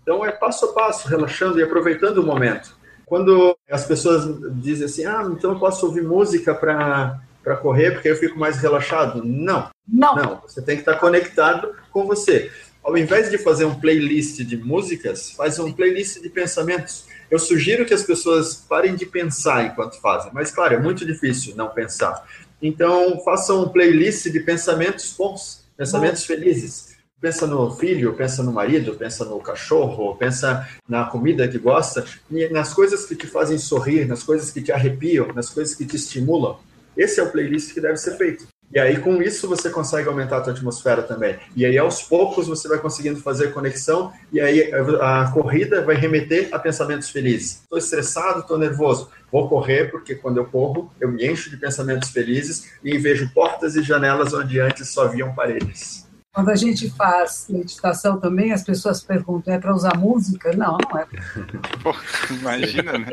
Então é passo a passo, relaxando e aproveitando o momento. Quando as pessoas dizem assim, ah, então eu posso ouvir música para para correr porque eu fico mais relaxado. Não, não, não. Você tem que estar conectado com você. Ao invés de fazer um playlist de músicas, faz um playlist de pensamentos. Eu sugiro que as pessoas parem de pensar enquanto fazem, mas claro, é muito difícil não pensar. Então, façam um playlist de pensamentos bons, pensamentos felizes pensa no filho, pensa no marido, pensa no cachorro, pensa na comida que gosta, nas coisas que te fazem sorrir, nas coisas que te arrepiam, nas coisas que te estimulam. Esse é o playlist que deve ser feito. E aí, com isso, você consegue aumentar a tua atmosfera também. E aí, aos poucos, você vai conseguindo fazer conexão, e aí a corrida vai remeter a pensamentos felizes. Estou estressado, estou nervoso. Vou correr, porque quando eu corro, eu me encho de pensamentos felizes e vejo portas e janelas onde antes só haviam paredes. Quando a gente faz meditação também, as pessoas perguntam: é para usar música? Não, não é. *laughs* Pô, imagina, né?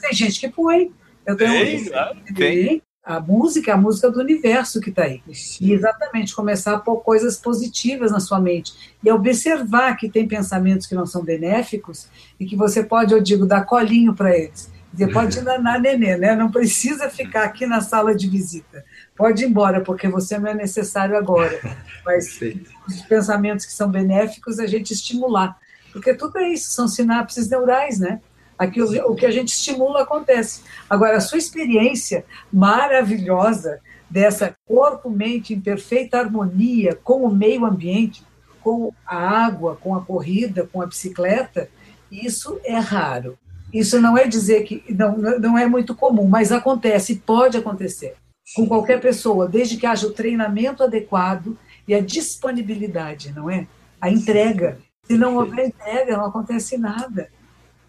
Tem gente que põe. Eu tenho tem, um... claro, tem. A música é a música do universo que está aí. E exatamente, começar a pôr coisas positivas na sua mente. E observar que tem pensamentos que não são benéficos e que você pode, eu digo, dar colinho para eles. Você pode *laughs* danar nenê, né? Não precisa ficar aqui na sala de visita pode ir embora, porque você não é necessário agora. *laughs* Mas os pensamentos que são benéficos, a gente estimular. Porque tudo é isso, são sinapses neurais, né? Aqui o, o que a gente estimula acontece. Agora, a sua experiência maravilhosa dessa corpo-mente em perfeita harmonia com o meio ambiente, com a água, com a corrida, com a bicicleta, isso é raro. Isso não é dizer que não, não é muito comum, mas acontece, pode acontecer com qualquer pessoa, desde que haja o treinamento adequado e a disponibilidade, não é? A entrega. Se não houver entrega, não acontece nada.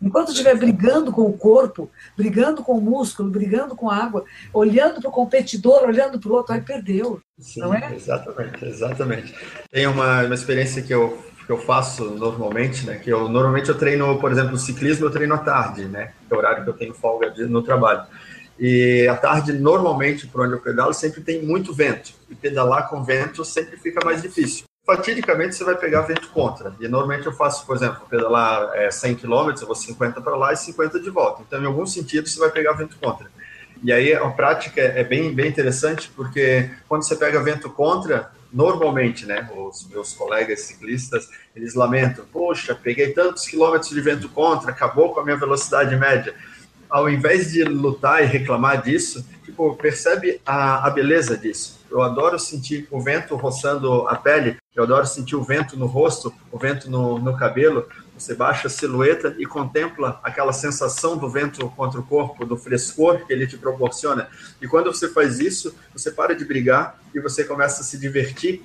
Enquanto estiver brigando com o corpo, brigando com o músculo, brigando com a água, olhando para o competidor, olhando para o outro, aí perdeu. Sim, não é? Exatamente, exatamente. Tem uma, uma experiência que eu que eu faço normalmente, né? Que eu normalmente eu treino, por exemplo, ciclismo eu treino à tarde, né? Que é o horário que eu tenho folga de, no trabalho. E à tarde, normalmente, por onde eu pedalo, sempre tem muito vento. E pedalar com vento sempre fica mais difícil. Fatidicamente, você vai pegar vento contra. E normalmente eu faço, por exemplo, pedalar é, 100 km, eu vou 50 para lá e 50 de volta. Então, em algum sentido, você vai pegar vento contra. E aí a prática é bem, bem interessante, porque quando você pega vento contra, normalmente, né, os meus colegas ciclistas, eles lamentam, poxa, peguei tantos quilômetros de vento contra, acabou com a minha velocidade média. Ao invés de lutar e reclamar disso, tipo, percebe a, a beleza disso. Eu adoro sentir o vento roçando a pele, eu adoro sentir o vento no rosto, o vento no, no cabelo, você baixa a silhueta e contempla aquela sensação do vento contra o corpo, do frescor que ele te proporciona. E quando você faz isso, você para de brigar e você começa a se divertir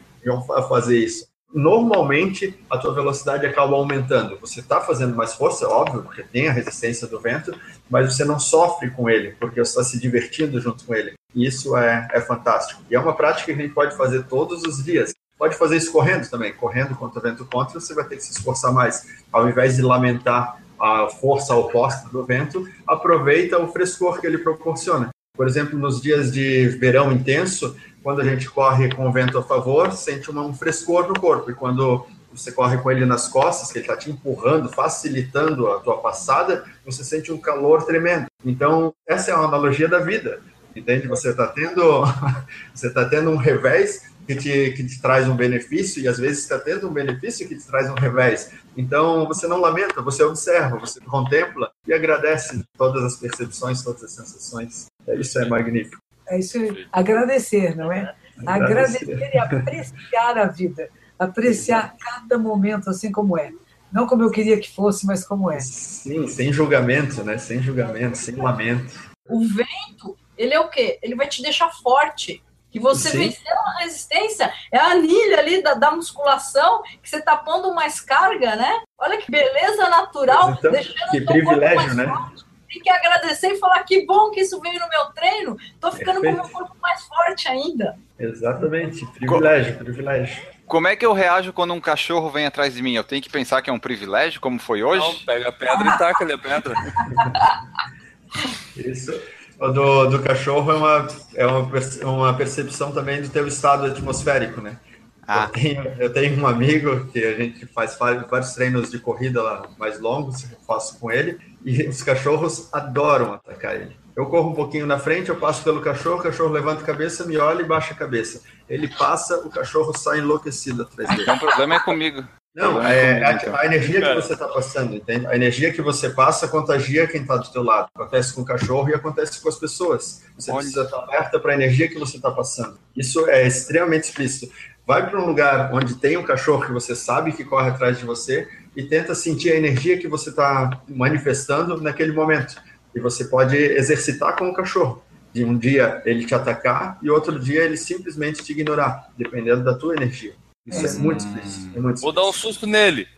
a fazer isso. Normalmente, a tua velocidade acaba aumentando. Você está fazendo mais força, óbvio, porque tem a resistência do vento, mas você não sofre com ele, porque você está se divertindo junto com ele. E isso é, é fantástico. E é uma prática que a gente pode fazer todos os dias. Pode fazer isso correndo também. Correndo contra o vento contra, você vai ter que se esforçar mais. Ao invés de lamentar a força oposta do vento, aproveita o frescor que ele proporciona. Por exemplo, nos dias de verão intenso, quando a gente corre com o vento a favor, sente um frescor no corpo. E quando você corre com ele nas costas, que ele está te empurrando, facilitando a tua passada, você sente um calor tremendo. Então, essa é uma analogia da vida. Entende? Você está tendo, *laughs* você tá tendo um revés que te, que te traz um benefício e às vezes está tendo um benefício que te traz um revés. Então você não lamenta, você observa, você contempla e agradece todas as percepções, todas as sensações. É, isso é magnífico. É isso, agradecer, não é? Agradecer, agradecer e apreciar a vida, apreciar cada momento assim como é. Não como eu queria que fosse, mas como é. Sim, sem julgamento, né? Sem julgamento, sem lamento. O vento, ele é o quê? Ele vai te deixar forte que você Sim. venceu a resistência, é a anilha ali da, da, musculação, que você está pondo mais carga, né? Olha que beleza natural, então, deixando que privilégio, né? Forte. Tem que agradecer e falar que bom que isso veio no meu treino, tô ficando Perfeito. com o meu corpo mais forte ainda. Exatamente, privilégio, Co privilégio. Como é que eu reajo quando um cachorro vem atrás de mim? Eu tenho que pensar que é um privilégio, como foi hoje? Não, pega a pedra e taca-lhe a pedra. *laughs* Isso. O do, do cachorro é uma, é uma, uma percepção também do teu estado atmosférico, né? Ah. Eu, tenho, eu tenho um amigo que a gente faz vários treinos de corrida lá mais longos, eu faço com ele, e os cachorros adoram atacar ele. Eu corro um pouquinho na frente, eu passo pelo cachorro, o cachorro levanta a cabeça, me olha e baixa a cabeça. Ele passa, o cachorro sai enlouquecido atrás dele. Então o problema é comigo. Não, é, é a, então. a, energia que você está passando, entende? A energia que você passa contagia quem está do teu lado. Acontece com o cachorro e acontece com as pessoas. Você Olha. precisa estar alerta para a energia que você está passando. Isso é extremamente explícito. Vai para um lugar onde tem um cachorro que você sabe que corre atrás de você e tenta sentir a energia que você está manifestando naquele momento. E você pode exercitar com o cachorro. De um dia ele te atacar e outro dia ele simplesmente te ignorar, dependendo da tua energia. Isso é, é muito difícil. É muito Vou dar um susto nele.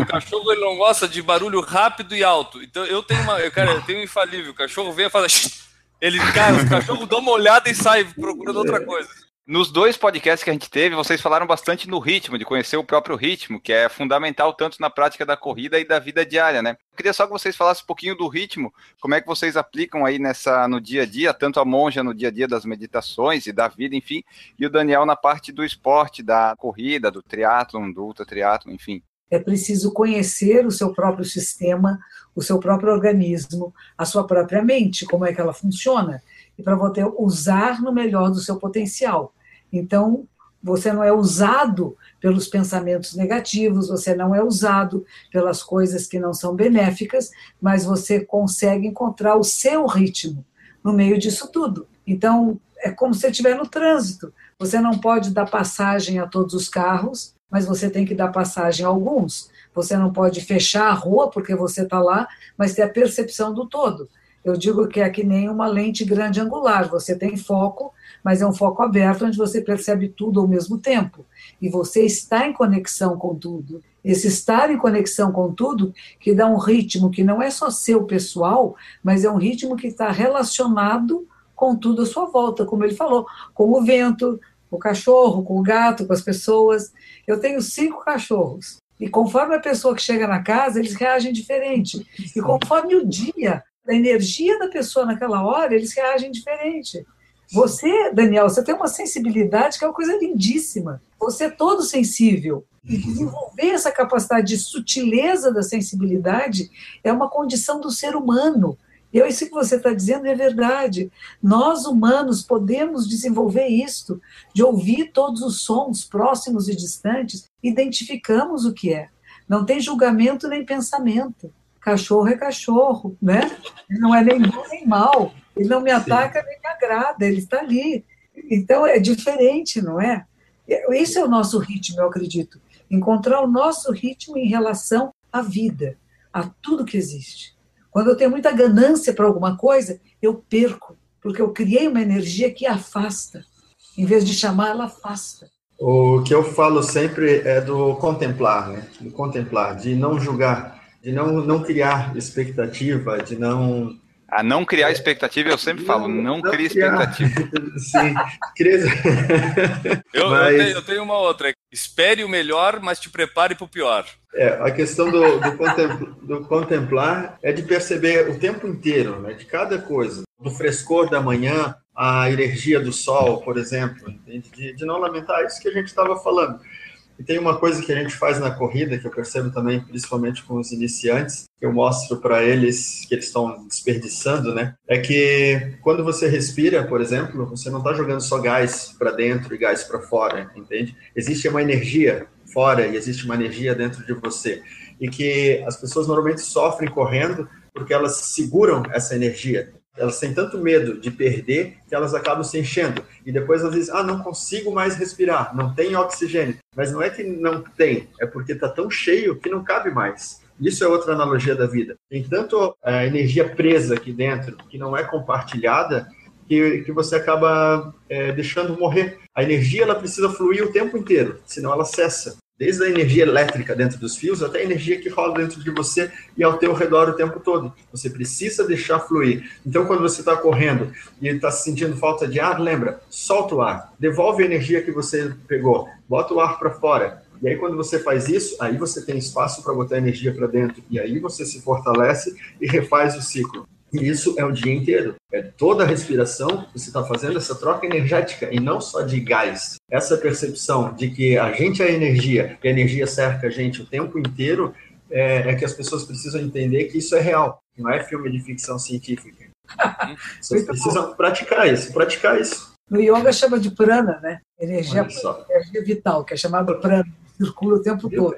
o cachorro ele não gosta de barulho rápido e alto. Então eu tenho uma. Cara, eu tenho um infalível. O cachorro vem e faz. Ele, cara, o cachorro dá uma olhada e sai procurando outra coisa. Nos dois podcasts que a gente teve, vocês falaram bastante no ritmo, de conhecer o próprio ritmo, que é fundamental tanto na prática da corrida e da vida diária, né? Eu queria só que vocês falassem um pouquinho do ritmo, como é que vocês aplicam aí nessa no dia a dia, tanto a monja no dia a dia das meditações e da vida, enfim, e o Daniel na parte do esporte, da corrida, do triatlon, do ultra triatlon, enfim. É preciso conhecer o seu próprio sistema, o seu próprio organismo, a sua própria mente, como é que ela funciona, e para você usar no melhor do seu potencial. Então, você não é usado pelos pensamentos negativos, você não é usado pelas coisas que não são benéficas, mas você consegue encontrar o seu ritmo no meio disso tudo. Então, é como se você estiver no trânsito. Você não pode dar passagem a todos os carros, mas você tem que dar passagem a alguns. Você não pode fechar a rua porque você está lá, mas ter a percepção do todo. Eu digo que é que nem uma lente grande angular. Você tem foco, mas é um foco aberto onde você percebe tudo ao mesmo tempo. E você está em conexão com tudo. Esse estar em conexão com tudo que dá um ritmo que não é só seu pessoal, mas é um ritmo que está relacionado com tudo à sua volta, como ele falou, com o vento, com o cachorro, com o gato, com as pessoas. Eu tenho cinco cachorros. E conforme a pessoa que chega na casa, eles reagem diferente. E conforme o dia, a energia da pessoa naquela hora, eles reagem diferente. Você, Daniel, você tem uma sensibilidade que é uma coisa lindíssima. Você é todo sensível. E desenvolver essa capacidade de sutileza da sensibilidade é uma condição do ser humano. E isso que você está dizendo é verdade. Nós, humanos, podemos desenvolver isto, de ouvir todos os sons próximos e distantes, identificamos o que é. Não tem julgamento nem pensamento. Cachorro é cachorro, né? Não é nem bom nem mal. Ele não me ataca Sim. nem me agrada, ele está ali. Então é diferente, não é? Esse é o nosso ritmo, eu acredito. Encontrar o nosso ritmo em relação à vida, a tudo que existe. Quando eu tenho muita ganância para alguma coisa, eu perco, porque eu criei uma energia que afasta. Em vez de chamar, ela afasta. O que eu falo sempre é do contemplar, né? Do contemplar, de não julgar, de não, não criar expectativa, de não a não criar expectativa, eu sempre falo, não, não crie expectativa. *laughs* Sim, cria... eu, mas... eu, tenho, eu, tenho, uma outra. Espere o melhor, mas te prepare para o pior. É, a questão do, do, contemplar, do, contemplar é de perceber o tempo inteiro, né, de cada coisa. Do frescor da manhã, a energia do sol, por exemplo, de, de não lamentar isso que a gente estava falando. E tem uma coisa que a gente faz na corrida, que eu percebo também, principalmente com os iniciantes, que eu mostro para eles que eles estão desperdiçando, né? É que quando você respira, por exemplo, você não está jogando só gás para dentro e gás para fora, entende? Existe uma energia fora e existe uma energia dentro de você. E que as pessoas normalmente sofrem correndo porque elas seguram essa energia elas têm tanto medo de perder que elas acabam se enchendo. E depois elas dizem, ah, não consigo mais respirar, não tem oxigênio. Mas não é que não tem, é porque está tão cheio que não cabe mais. Isso é outra analogia da vida. Tem tanto a é, energia presa aqui dentro, que não é compartilhada, que, que você acaba é, deixando morrer. A energia ela precisa fluir o tempo inteiro, senão ela cessa desde a energia elétrica dentro dos fios até a energia que rola dentro de você e ao teu redor o tempo todo. Você precisa deixar fluir. Então, quando você está correndo e está sentindo falta de ar, lembra, solta o ar, devolve a energia que você pegou, bota o ar para fora. E aí, quando você faz isso, aí você tem espaço para botar energia para dentro. E aí você se fortalece e refaz o ciclo. E isso é o dia inteiro. É toda a respiração, você está fazendo essa troca energética e não só de gás. Essa percepção de que a gente é energia, que a energia cerca a gente o tempo inteiro, é, é que as pessoas precisam entender que isso é real. Não é filme de ficção científica. *laughs* Vocês precisam praticar isso, praticar isso. No yoga chama de prana, né? Energia, energia vital, que é chamado prana, circula o tempo todo.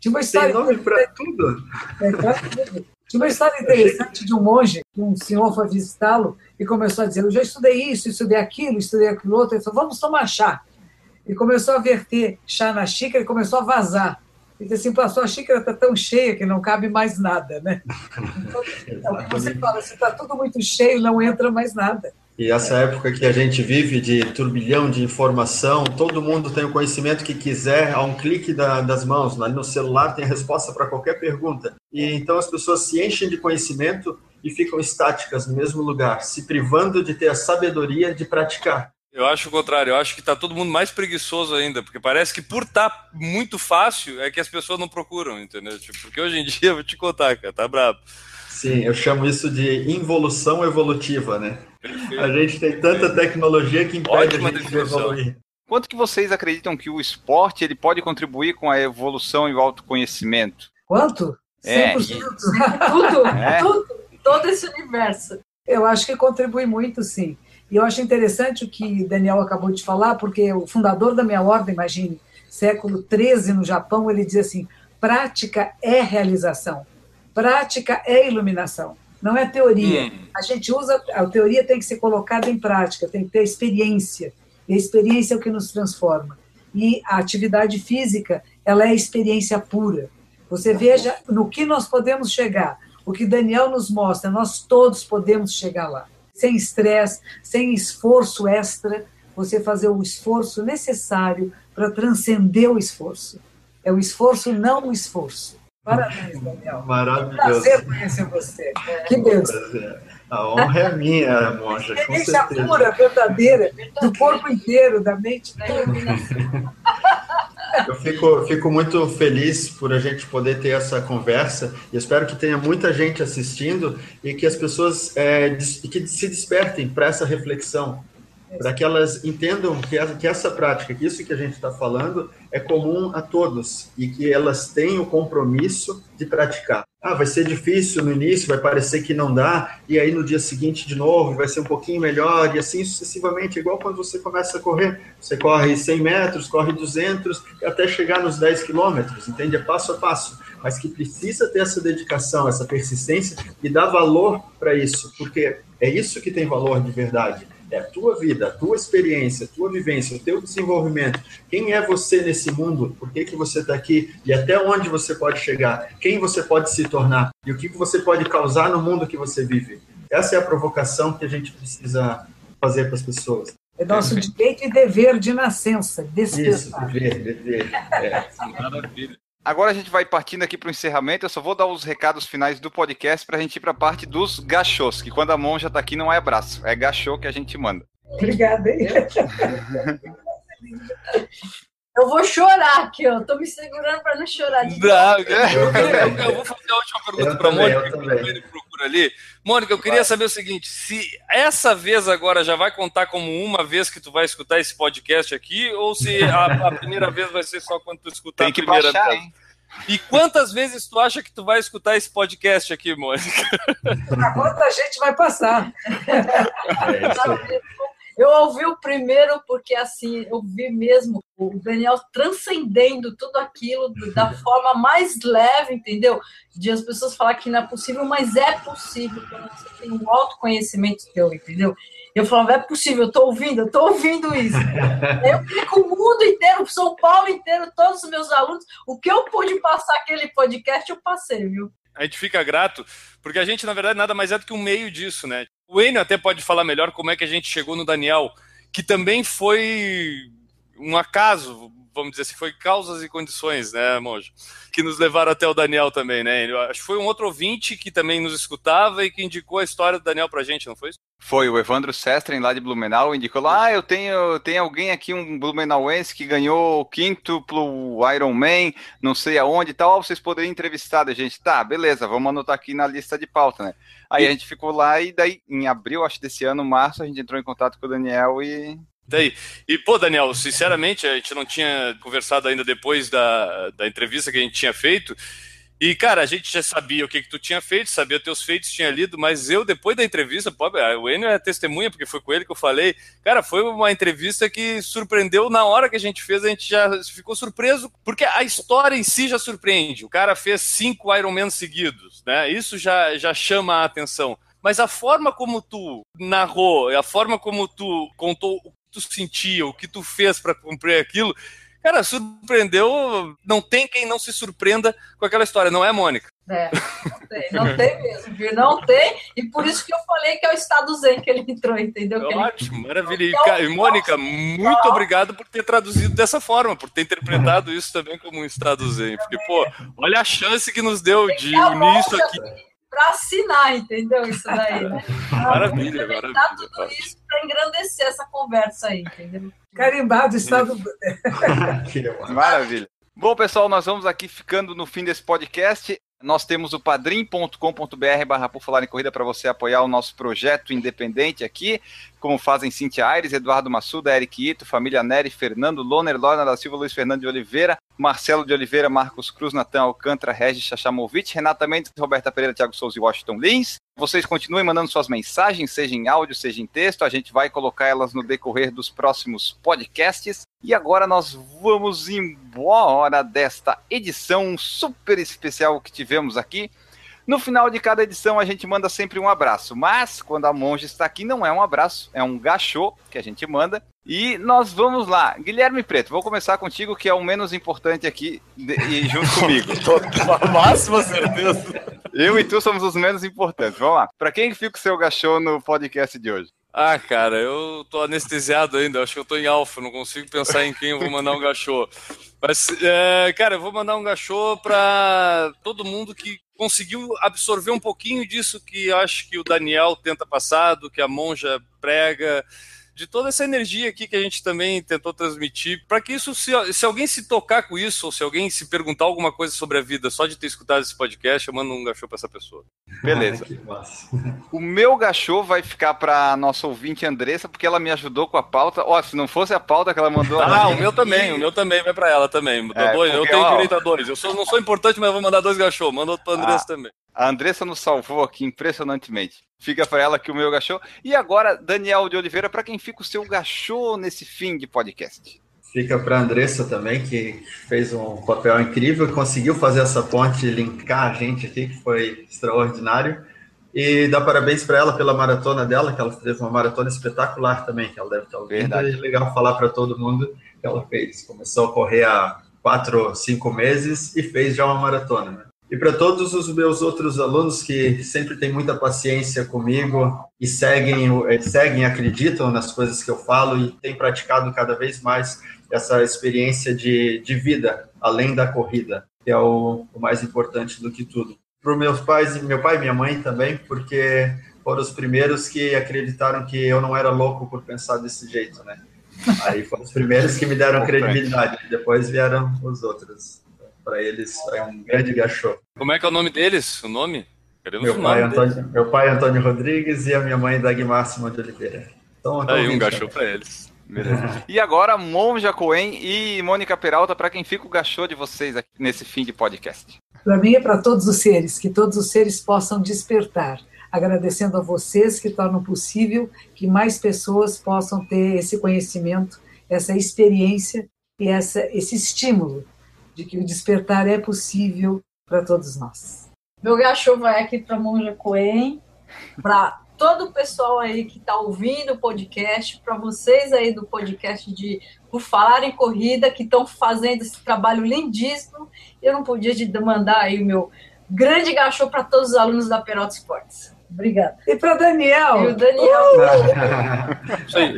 Tinha uma história. Tem nome para tudo. É, para Tinha uma história interessante de um monge, que um senhor foi visitá-lo e começou a dizer: Eu já estudei isso, estudei aquilo, estudei aquilo outro. Ele falou: Vamos tomar chá. E começou a verter chá na xícara e começou a vazar. Ele disse assim: a xícara está tão cheia que não cabe mais nada, né? *laughs* Então, é você fala: se está tudo muito cheio, não entra mais nada. E essa época que a gente vive de turbilhão de informação, todo mundo tem o conhecimento que quiser, a um clique da, das mãos. Né? No celular tem a resposta para qualquer pergunta. E então as pessoas se enchem de conhecimento e ficam estáticas no mesmo lugar, se privando de ter a sabedoria de praticar. Eu acho o contrário, eu acho que está todo mundo mais preguiçoso ainda, porque parece que por estar tá muito fácil é que as pessoas não procuram, entendeu? Tipo, porque hoje em *laughs* dia, vou te contar, cara, tá brabo. Sim, eu chamo isso de involução evolutiva, né? A gente tem tanta tecnologia que impede Ótima a gente de evoluir. Quanto que vocês acreditam que o esporte ele pode contribuir com a evolução e o autoconhecimento? Quanto? 100%. É, *laughs* tudo, é. tudo, todo esse universo. Eu acho que contribui muito, sim. E eu acho interessante o que Daniel acabou de falar, porque o fundador da minha ordem, imagine, século XIII no Japão, ele dizia assim: prática é realização. Prática é iluminação, não é teoria. Hum. A gente usa, a teoria tem que ser colocada em prática, tem que ter experiência. E a experiência é o que nos transforma. E a atividade física, ela é experiência pura. Você veja no que nós podemos chegar. O que Daniel nos mostra, nós todos podemos chegar lá. Sem estresse, sem esforço extra, você fazer o esforço necessário para transcender o esforço. É o esforço, não o esforço. Parabéns, Daniel. Maravilhoso. Prazer conhecer você. Que Deus. Prazer. A honra é minha, monja, com Experiência certeza. pura, verdadeira, do corpo inteiro, da mente Da toda. iluminação. *laughs* Eu fico, fico muito feliz por a gente poder ter essa conversa e espero que tenha muita gente assistindo e que as pessoas é, que se despertem para essa reflexão, para que elas entendam que, essa prática, que isso que a gente está falando é comum a todos e que elas têm o compromisso de praticar. Ah, vai ser difícil no início, vai parecer que não dá, e aí no dia seguinte de novo vai ser um pouquinho melhor, e assim sucessivamente, igual quando você começa a correr. Você corre 100 metros, corre 200, até chegar nos 10 quilômetros, entende? É passo a passo. Mas que precisa ter essa dedicação, essa persistência e dar valor para isso, porque é isso que tem valor de verdade. É a tua vida, a tua experiência, a tua vivência, o teu desenvolvimento. Quem é você nesse mundo? Por que, que você está aqui? E até onde você pode chegar? Quem você pode se tornar? E o que, que você pode causar no mundo que você vive? Essa é a provocação que a gente precisa fazer para as pessoas. É nosso direito e dever de nascença, Isso, despertar. dever, dever. É. Maravilha. Agora a gente vai partindo aqui para o encerramento. Eu só vou dar os recados finais do podcast para a gente ir para a parte dos gachôs, que quando a monja tá aqui não é abraço, é gachô que a gente manda. Obrigada, hein? *laughs* Eu vou chorar aqui, ó. Tô me segurando para não chorar. De Não, eu, eu- eu vou fazer a última pergunta Eu para Mônica, eu que também. ele procura ali. Mônica, eu queria saber o seguinte: se essa vez agora já vai contar como uma vez que tu vai escutar esse podcast aqui, ou se a, a primeira vez vai ser só quando tu escutar Tem que a primeira baixar, vez? hein? E quantas vezes tu acha que tu vai escutar esse podcast aqui, Mônica? A quanta gente vai passar. É isso. Eu ouvi o primeiro porque, assim, eu vi mesmo o Daniel transcendendo tudo aquilo da *laughs* forma mais leve, entendeu? De as pessoas falar que não é possível, mas é possível quando você tem um autoconhecimento teu, entendeu? Eu falava, é possível, eu tô ouvindo, eu tô ouvindo isso. *laughs* eu que o mundo inteiro, São Paulo inteiro, todos os meus alunos, o que eu pude passar aquele podcast, eu passei, viu? A gente fica grato, porque a gente, na verdade, nada mais é do que um meio disso, né? O Enio até pode falar melhor como é que a gente chegou no Daniel, que também foi um acaso, vamos dizer assim, foi causas e condições, né, Monjo? Que nos levaram até o Daniel também, né? Eu acho que foi um outro ouvinte que também nos escutava e que indicou a história do Daniel pra gente, não foi isso? Foi o Evandro Sestren lá de Blumenau, indicou lá, ah, eu tenho, tem alguém aqui, um blumenauense que ganhou o quíntuplo Ironman, não sei aonde e tal, vocês poderiam entrevistar a gente. Tá, beleza, vamos anotar aqui na lista de pauta, né? Aí a gente ficou lá e daí, em abril, acho desse ano, março, a gente entrou em contato com o Daniel e Daí. E, pô, Daniel, sinceramente, a gente não tinha conversado ainda depois da, da entrevista que a gente tinha feito. E, cara, a gente já sabia o que, que tu tinha feito, sabia teus feitos, tinha lido, mas eu, depois da entrevista, pô, o Enio é testemunha, porque foi com ele que eu falei. Cara, foi uma entrevista que surpreendeu na hora que a gente fez, a gente já ficou surpreso, porque a história em si já surpreende. O cara fez cinco Ironman seguidos, né? Isso já, já chama a atenção. Mas a forma como tu narrou, a forma como tu contou o tu sentia, o que tu fez para cumprir aquilo, cara, surpreendeu. Não tem quem não se surpreenda com aquela história, não é, Mônica? É, não tem, não tem mesmo, viu? Não tem, e por isso que eu falei que é o estado zen que ele entrou, entendeu? Que ele- Ótimo, maravilha. E, ca- e, Mônica, muito obrigado por ter traduzido dessa forma, por ter interpretado isso também como um estado zen. Porque, pô, olha a chance que nos deu de unir isso aqui. Para assinar, entendeu? Isso daí, né? *laughs* Maravilha, maravilha. tudo isso para engrandecer essa conversa aí, entendeu? Carimbado, estado. *laughs* *laughs* Maravilha. Bom, pessoal, nós vamos aqui ficando no fim desse podcast. Nós temos o padrim.com.br barra por falar em corrida para você apoiar o nosso projeto independente aqui, como fazem Cintia Aires, Eduardo Massuda, Eric Ito, família Neri, Fernando Loner, Lorna da Silva, Luiz Fernando de Oliveira, Marcelo de Oliveira, Marcos Cruz, Natan Alcântara, Regis Chachamovic, Renata Mendes, Roberta Pereira, Thiago Souza e Washington Lins. Vocês continuem mandando suas mensagens, seja em áudio, seja em texto. A gente vai colocar elas no decorrer dos próximos podcasts. E agora nós vamos embora desta edição super especial que tivemos aqui. No final de cada edição a gente manda sempre um abraço, mas quando a monja está aqui não é um abraço, é um gachô que a gente manda. E nós vamos lá. Guilherme Preto, vou começar contigo, que é o menos importante aqui, e junto *laughs* comigo. A máxima certeza. Eu e tu somos os menos importantes. Vamos lá. Para quem fica o seu gachô no podcast de hoje? Ah, cara, eu tô anestesiado ainda, acho que eu tô em alfa, não consigo pensar em quem eu vou mandar um gachô. Mas, é, cara, eu vou mandar um gachô para todo mundo que conseguiu absorver um pouquinho disso que acho que o Daniel tenta passar, do que a monja prega, de toda essa energia aqui que a gente também tentou transmitir, para que isso, se, se, alguém se tocar com isso, ou se alguém se perguntar alguma coisa sobre a vida só de ter escutado esse podcast, eu mando um gachô para essa pessoa. Beleza. o meu gachô vai ficar para nossa ouvinte Andressa, porque ela me ajudou com a pauta. Ó, se não fosse a pauta que ela mandou. Ah, o meu também, o meu também vai para ela também. É, dois, porque, eu tenho ó, direito a dois. Eu sou, não sou importante, mas eu vou mandar dois gachô. Manda outro pra Andressa ah, também. A Andressa nos salvou aqui impressionantemente. Fica para ela que o meu gachô. E agora, Daniel de Oliveira, para quem fica o seu gachô nesse fim de podcast? Fica para a Andressa também, que fez um papel incrível, conseguiu fazer essa ponte, linkar a gente aqui, que foi extraordinário. E dá parabéns para ela pela maratona dela, que ela fez uma maratona espetacular também, que ela deve estar ouvindo. Verdade. É legal falar para todo mundo que ela fez. Começou a correr há quatro, cinco meses e fez já uma maratona. Né? E para todos os meus outros alunos que sempre têm muita paciência comigo e seguem, eh, seguem, acreditam nas coisas que eu falo e têm praticado cada vez mais essa experiência de, de vida, além da corrida, que é o, o mais importante do que tudo. Para meus pais, meu pai e minha mãe também, porque foram os primeiros que acreditaram que eu não era louco por pensar desse jeito, né? Aí foram os primeiros que me deram credibilidade, depois vieram os outros para eles é um grande gachô. Como é que é o nome deles? O nome? Queremos meu, pai, Antônio, meu pai Antônio Rodrigues e a minha mãe Dagmar Simão de Oliveira. Então, Aí um gachô para eles. Beleza. e agora, Monja Coen e Mônica Peralta, para quem fica o gachô de vocês aqui nesse fim de podcast? Para mim é para todos os seres, que todos os seres possam despertar. Agradecendo a vocês que tornam possível que mais pessoas possam ter esse conhecimento, essa experiência e essa, esse estímulo de que o despertar é possível para todos nós. Meu gachô vai aqui para Monja Coen, para todo o pessoal aí que está ouvindo o podcast, para vocês aí do podcast de Por Falar em Corrida, que estão fazendo esse trabalho lindíssimo. Eu não podia de mandar aí o meu grande gachô para todos os alunos da Peralta Esportes. Obrigada. E para Daniel. E o Daniel. Uh! Isso aí.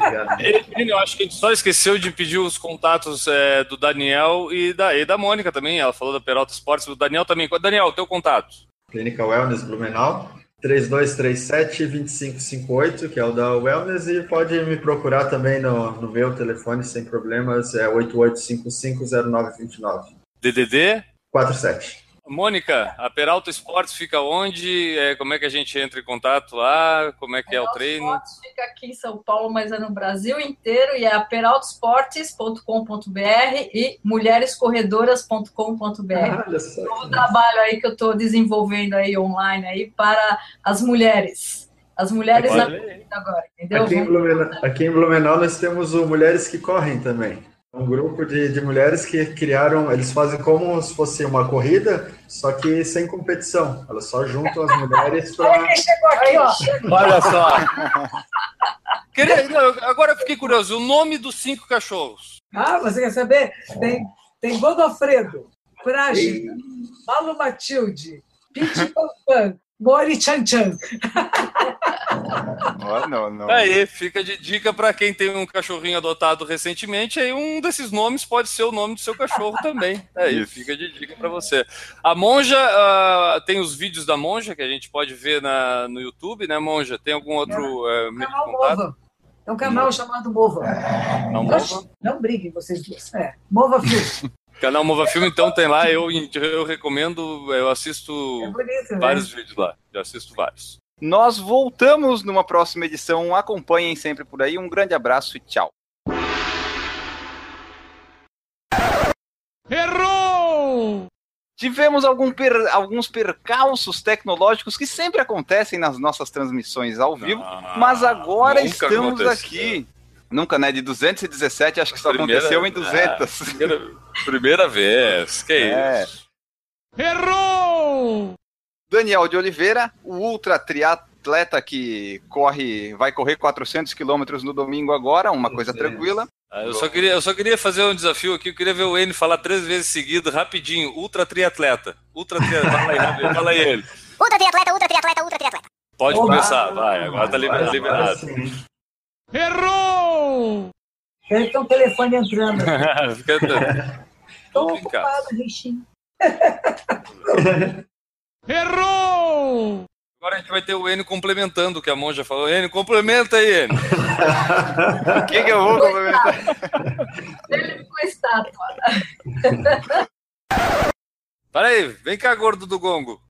Eu acho que a gente só esqueceu de pedir os contatos é, do Daniel e da, e da Mônica também. Ela falou da Peralta Esportes, do Daniel também. Daniel, teu contato. Clínica Wellness Blumenau. 3237-2558, que é o da Wellness, e pode me procurar também no, no meu telefone sem problemas, é 88550929. DDD? 47. Mônica, a Peralta Esportes fica onde? É, como é que a gente entra em contato lá? Como é que é o treino? Esportes fica aqui em São Paulo, mas é no Brasil inteiro e é peraltaesportes.com.br e mulherescorredoras.com.br. Ah, um trabalho aí que eu estou desenvolvendo aí online aí para as mulheres. As mulheres da agora, entendeu? Aqui em, Blumenau, aqui em Blumenau nós temos o Mulheres que Correm também. Um grupo de, de mulheres que criaram, eles fazem como se fosse uma corrida, só que sem competição. Elas só juntam as mulheres para. Olha quem chegou aqui, ó. Olha só. *laughs* Agora eu fiquei curioso, o nome dos cinco cachorros. Ah, você quer saber? Tem, tem Godofredo, Frágil, Malu Matilde, Pete Pan, Mori Chan Chan. *laughs* Não, não, não. Aí, fica de dica para quem tem um cachorrinho adotado recentemente, aí um desses nomes pode ser o nome do seu cachorro também. Aí, Isso. fica de dica para você. A Monja, uh, tem os vídeos da Monja que a gente pode ver na, no YouTube, né, Monja? Tem algum outro é, uh, contato? Mova. É um canal chamado Mova. Não, Mova? Não briguem vocês dois. É, Mova Filme. *laughs* Canal Mova Filme, então tem lá, eu, eu recomendo, eu assisto é bonito, né? vários né? vídeos lá, eu assisto vários. Nós voltamos numa próxima edição. Acompanhem sempre por aí. Um grande abraço e tchau. Errou! Tivemos algum per, alguns percalços tecnológicos que sempre acontecem nas nossas transmissões ao vivo, ah, mas agora estamos aconteceu. aqui. Nunca, né? De 217, acho que só primeira, aconteceu em 200. É, primeira, primeira, vez. Que é. isso? Errou! Daniel de Oliveira, o ultra triatleta que corre, vai correr 400 quilômetros no domingo agora, uma coisa tranquila. Ah, eu só, queria, eu só queria fazer um desafio aqui, eu queria ver o N falar três vezes seguido, rapidinho, ultra triatleta. Ultra triatleta, *laughs* fala aí, fala aí ele. Ultra triatleta, ultra triatleta, ultra triatleta. Pode Olá. começar, vai, agora tá liberado. Errou! Deve ter um telefone entrando. *laughs* Fica Estou complicado. ocupado, Richinho. *laughs* Errou! Agora a gente vai ter o Enio complementando o que a monja falou. Enio, complementa aí, Enio. *laughs* O que, que eu vou complementar? Ele ficou estátua. Para aí, vem cá, gordo do gongo.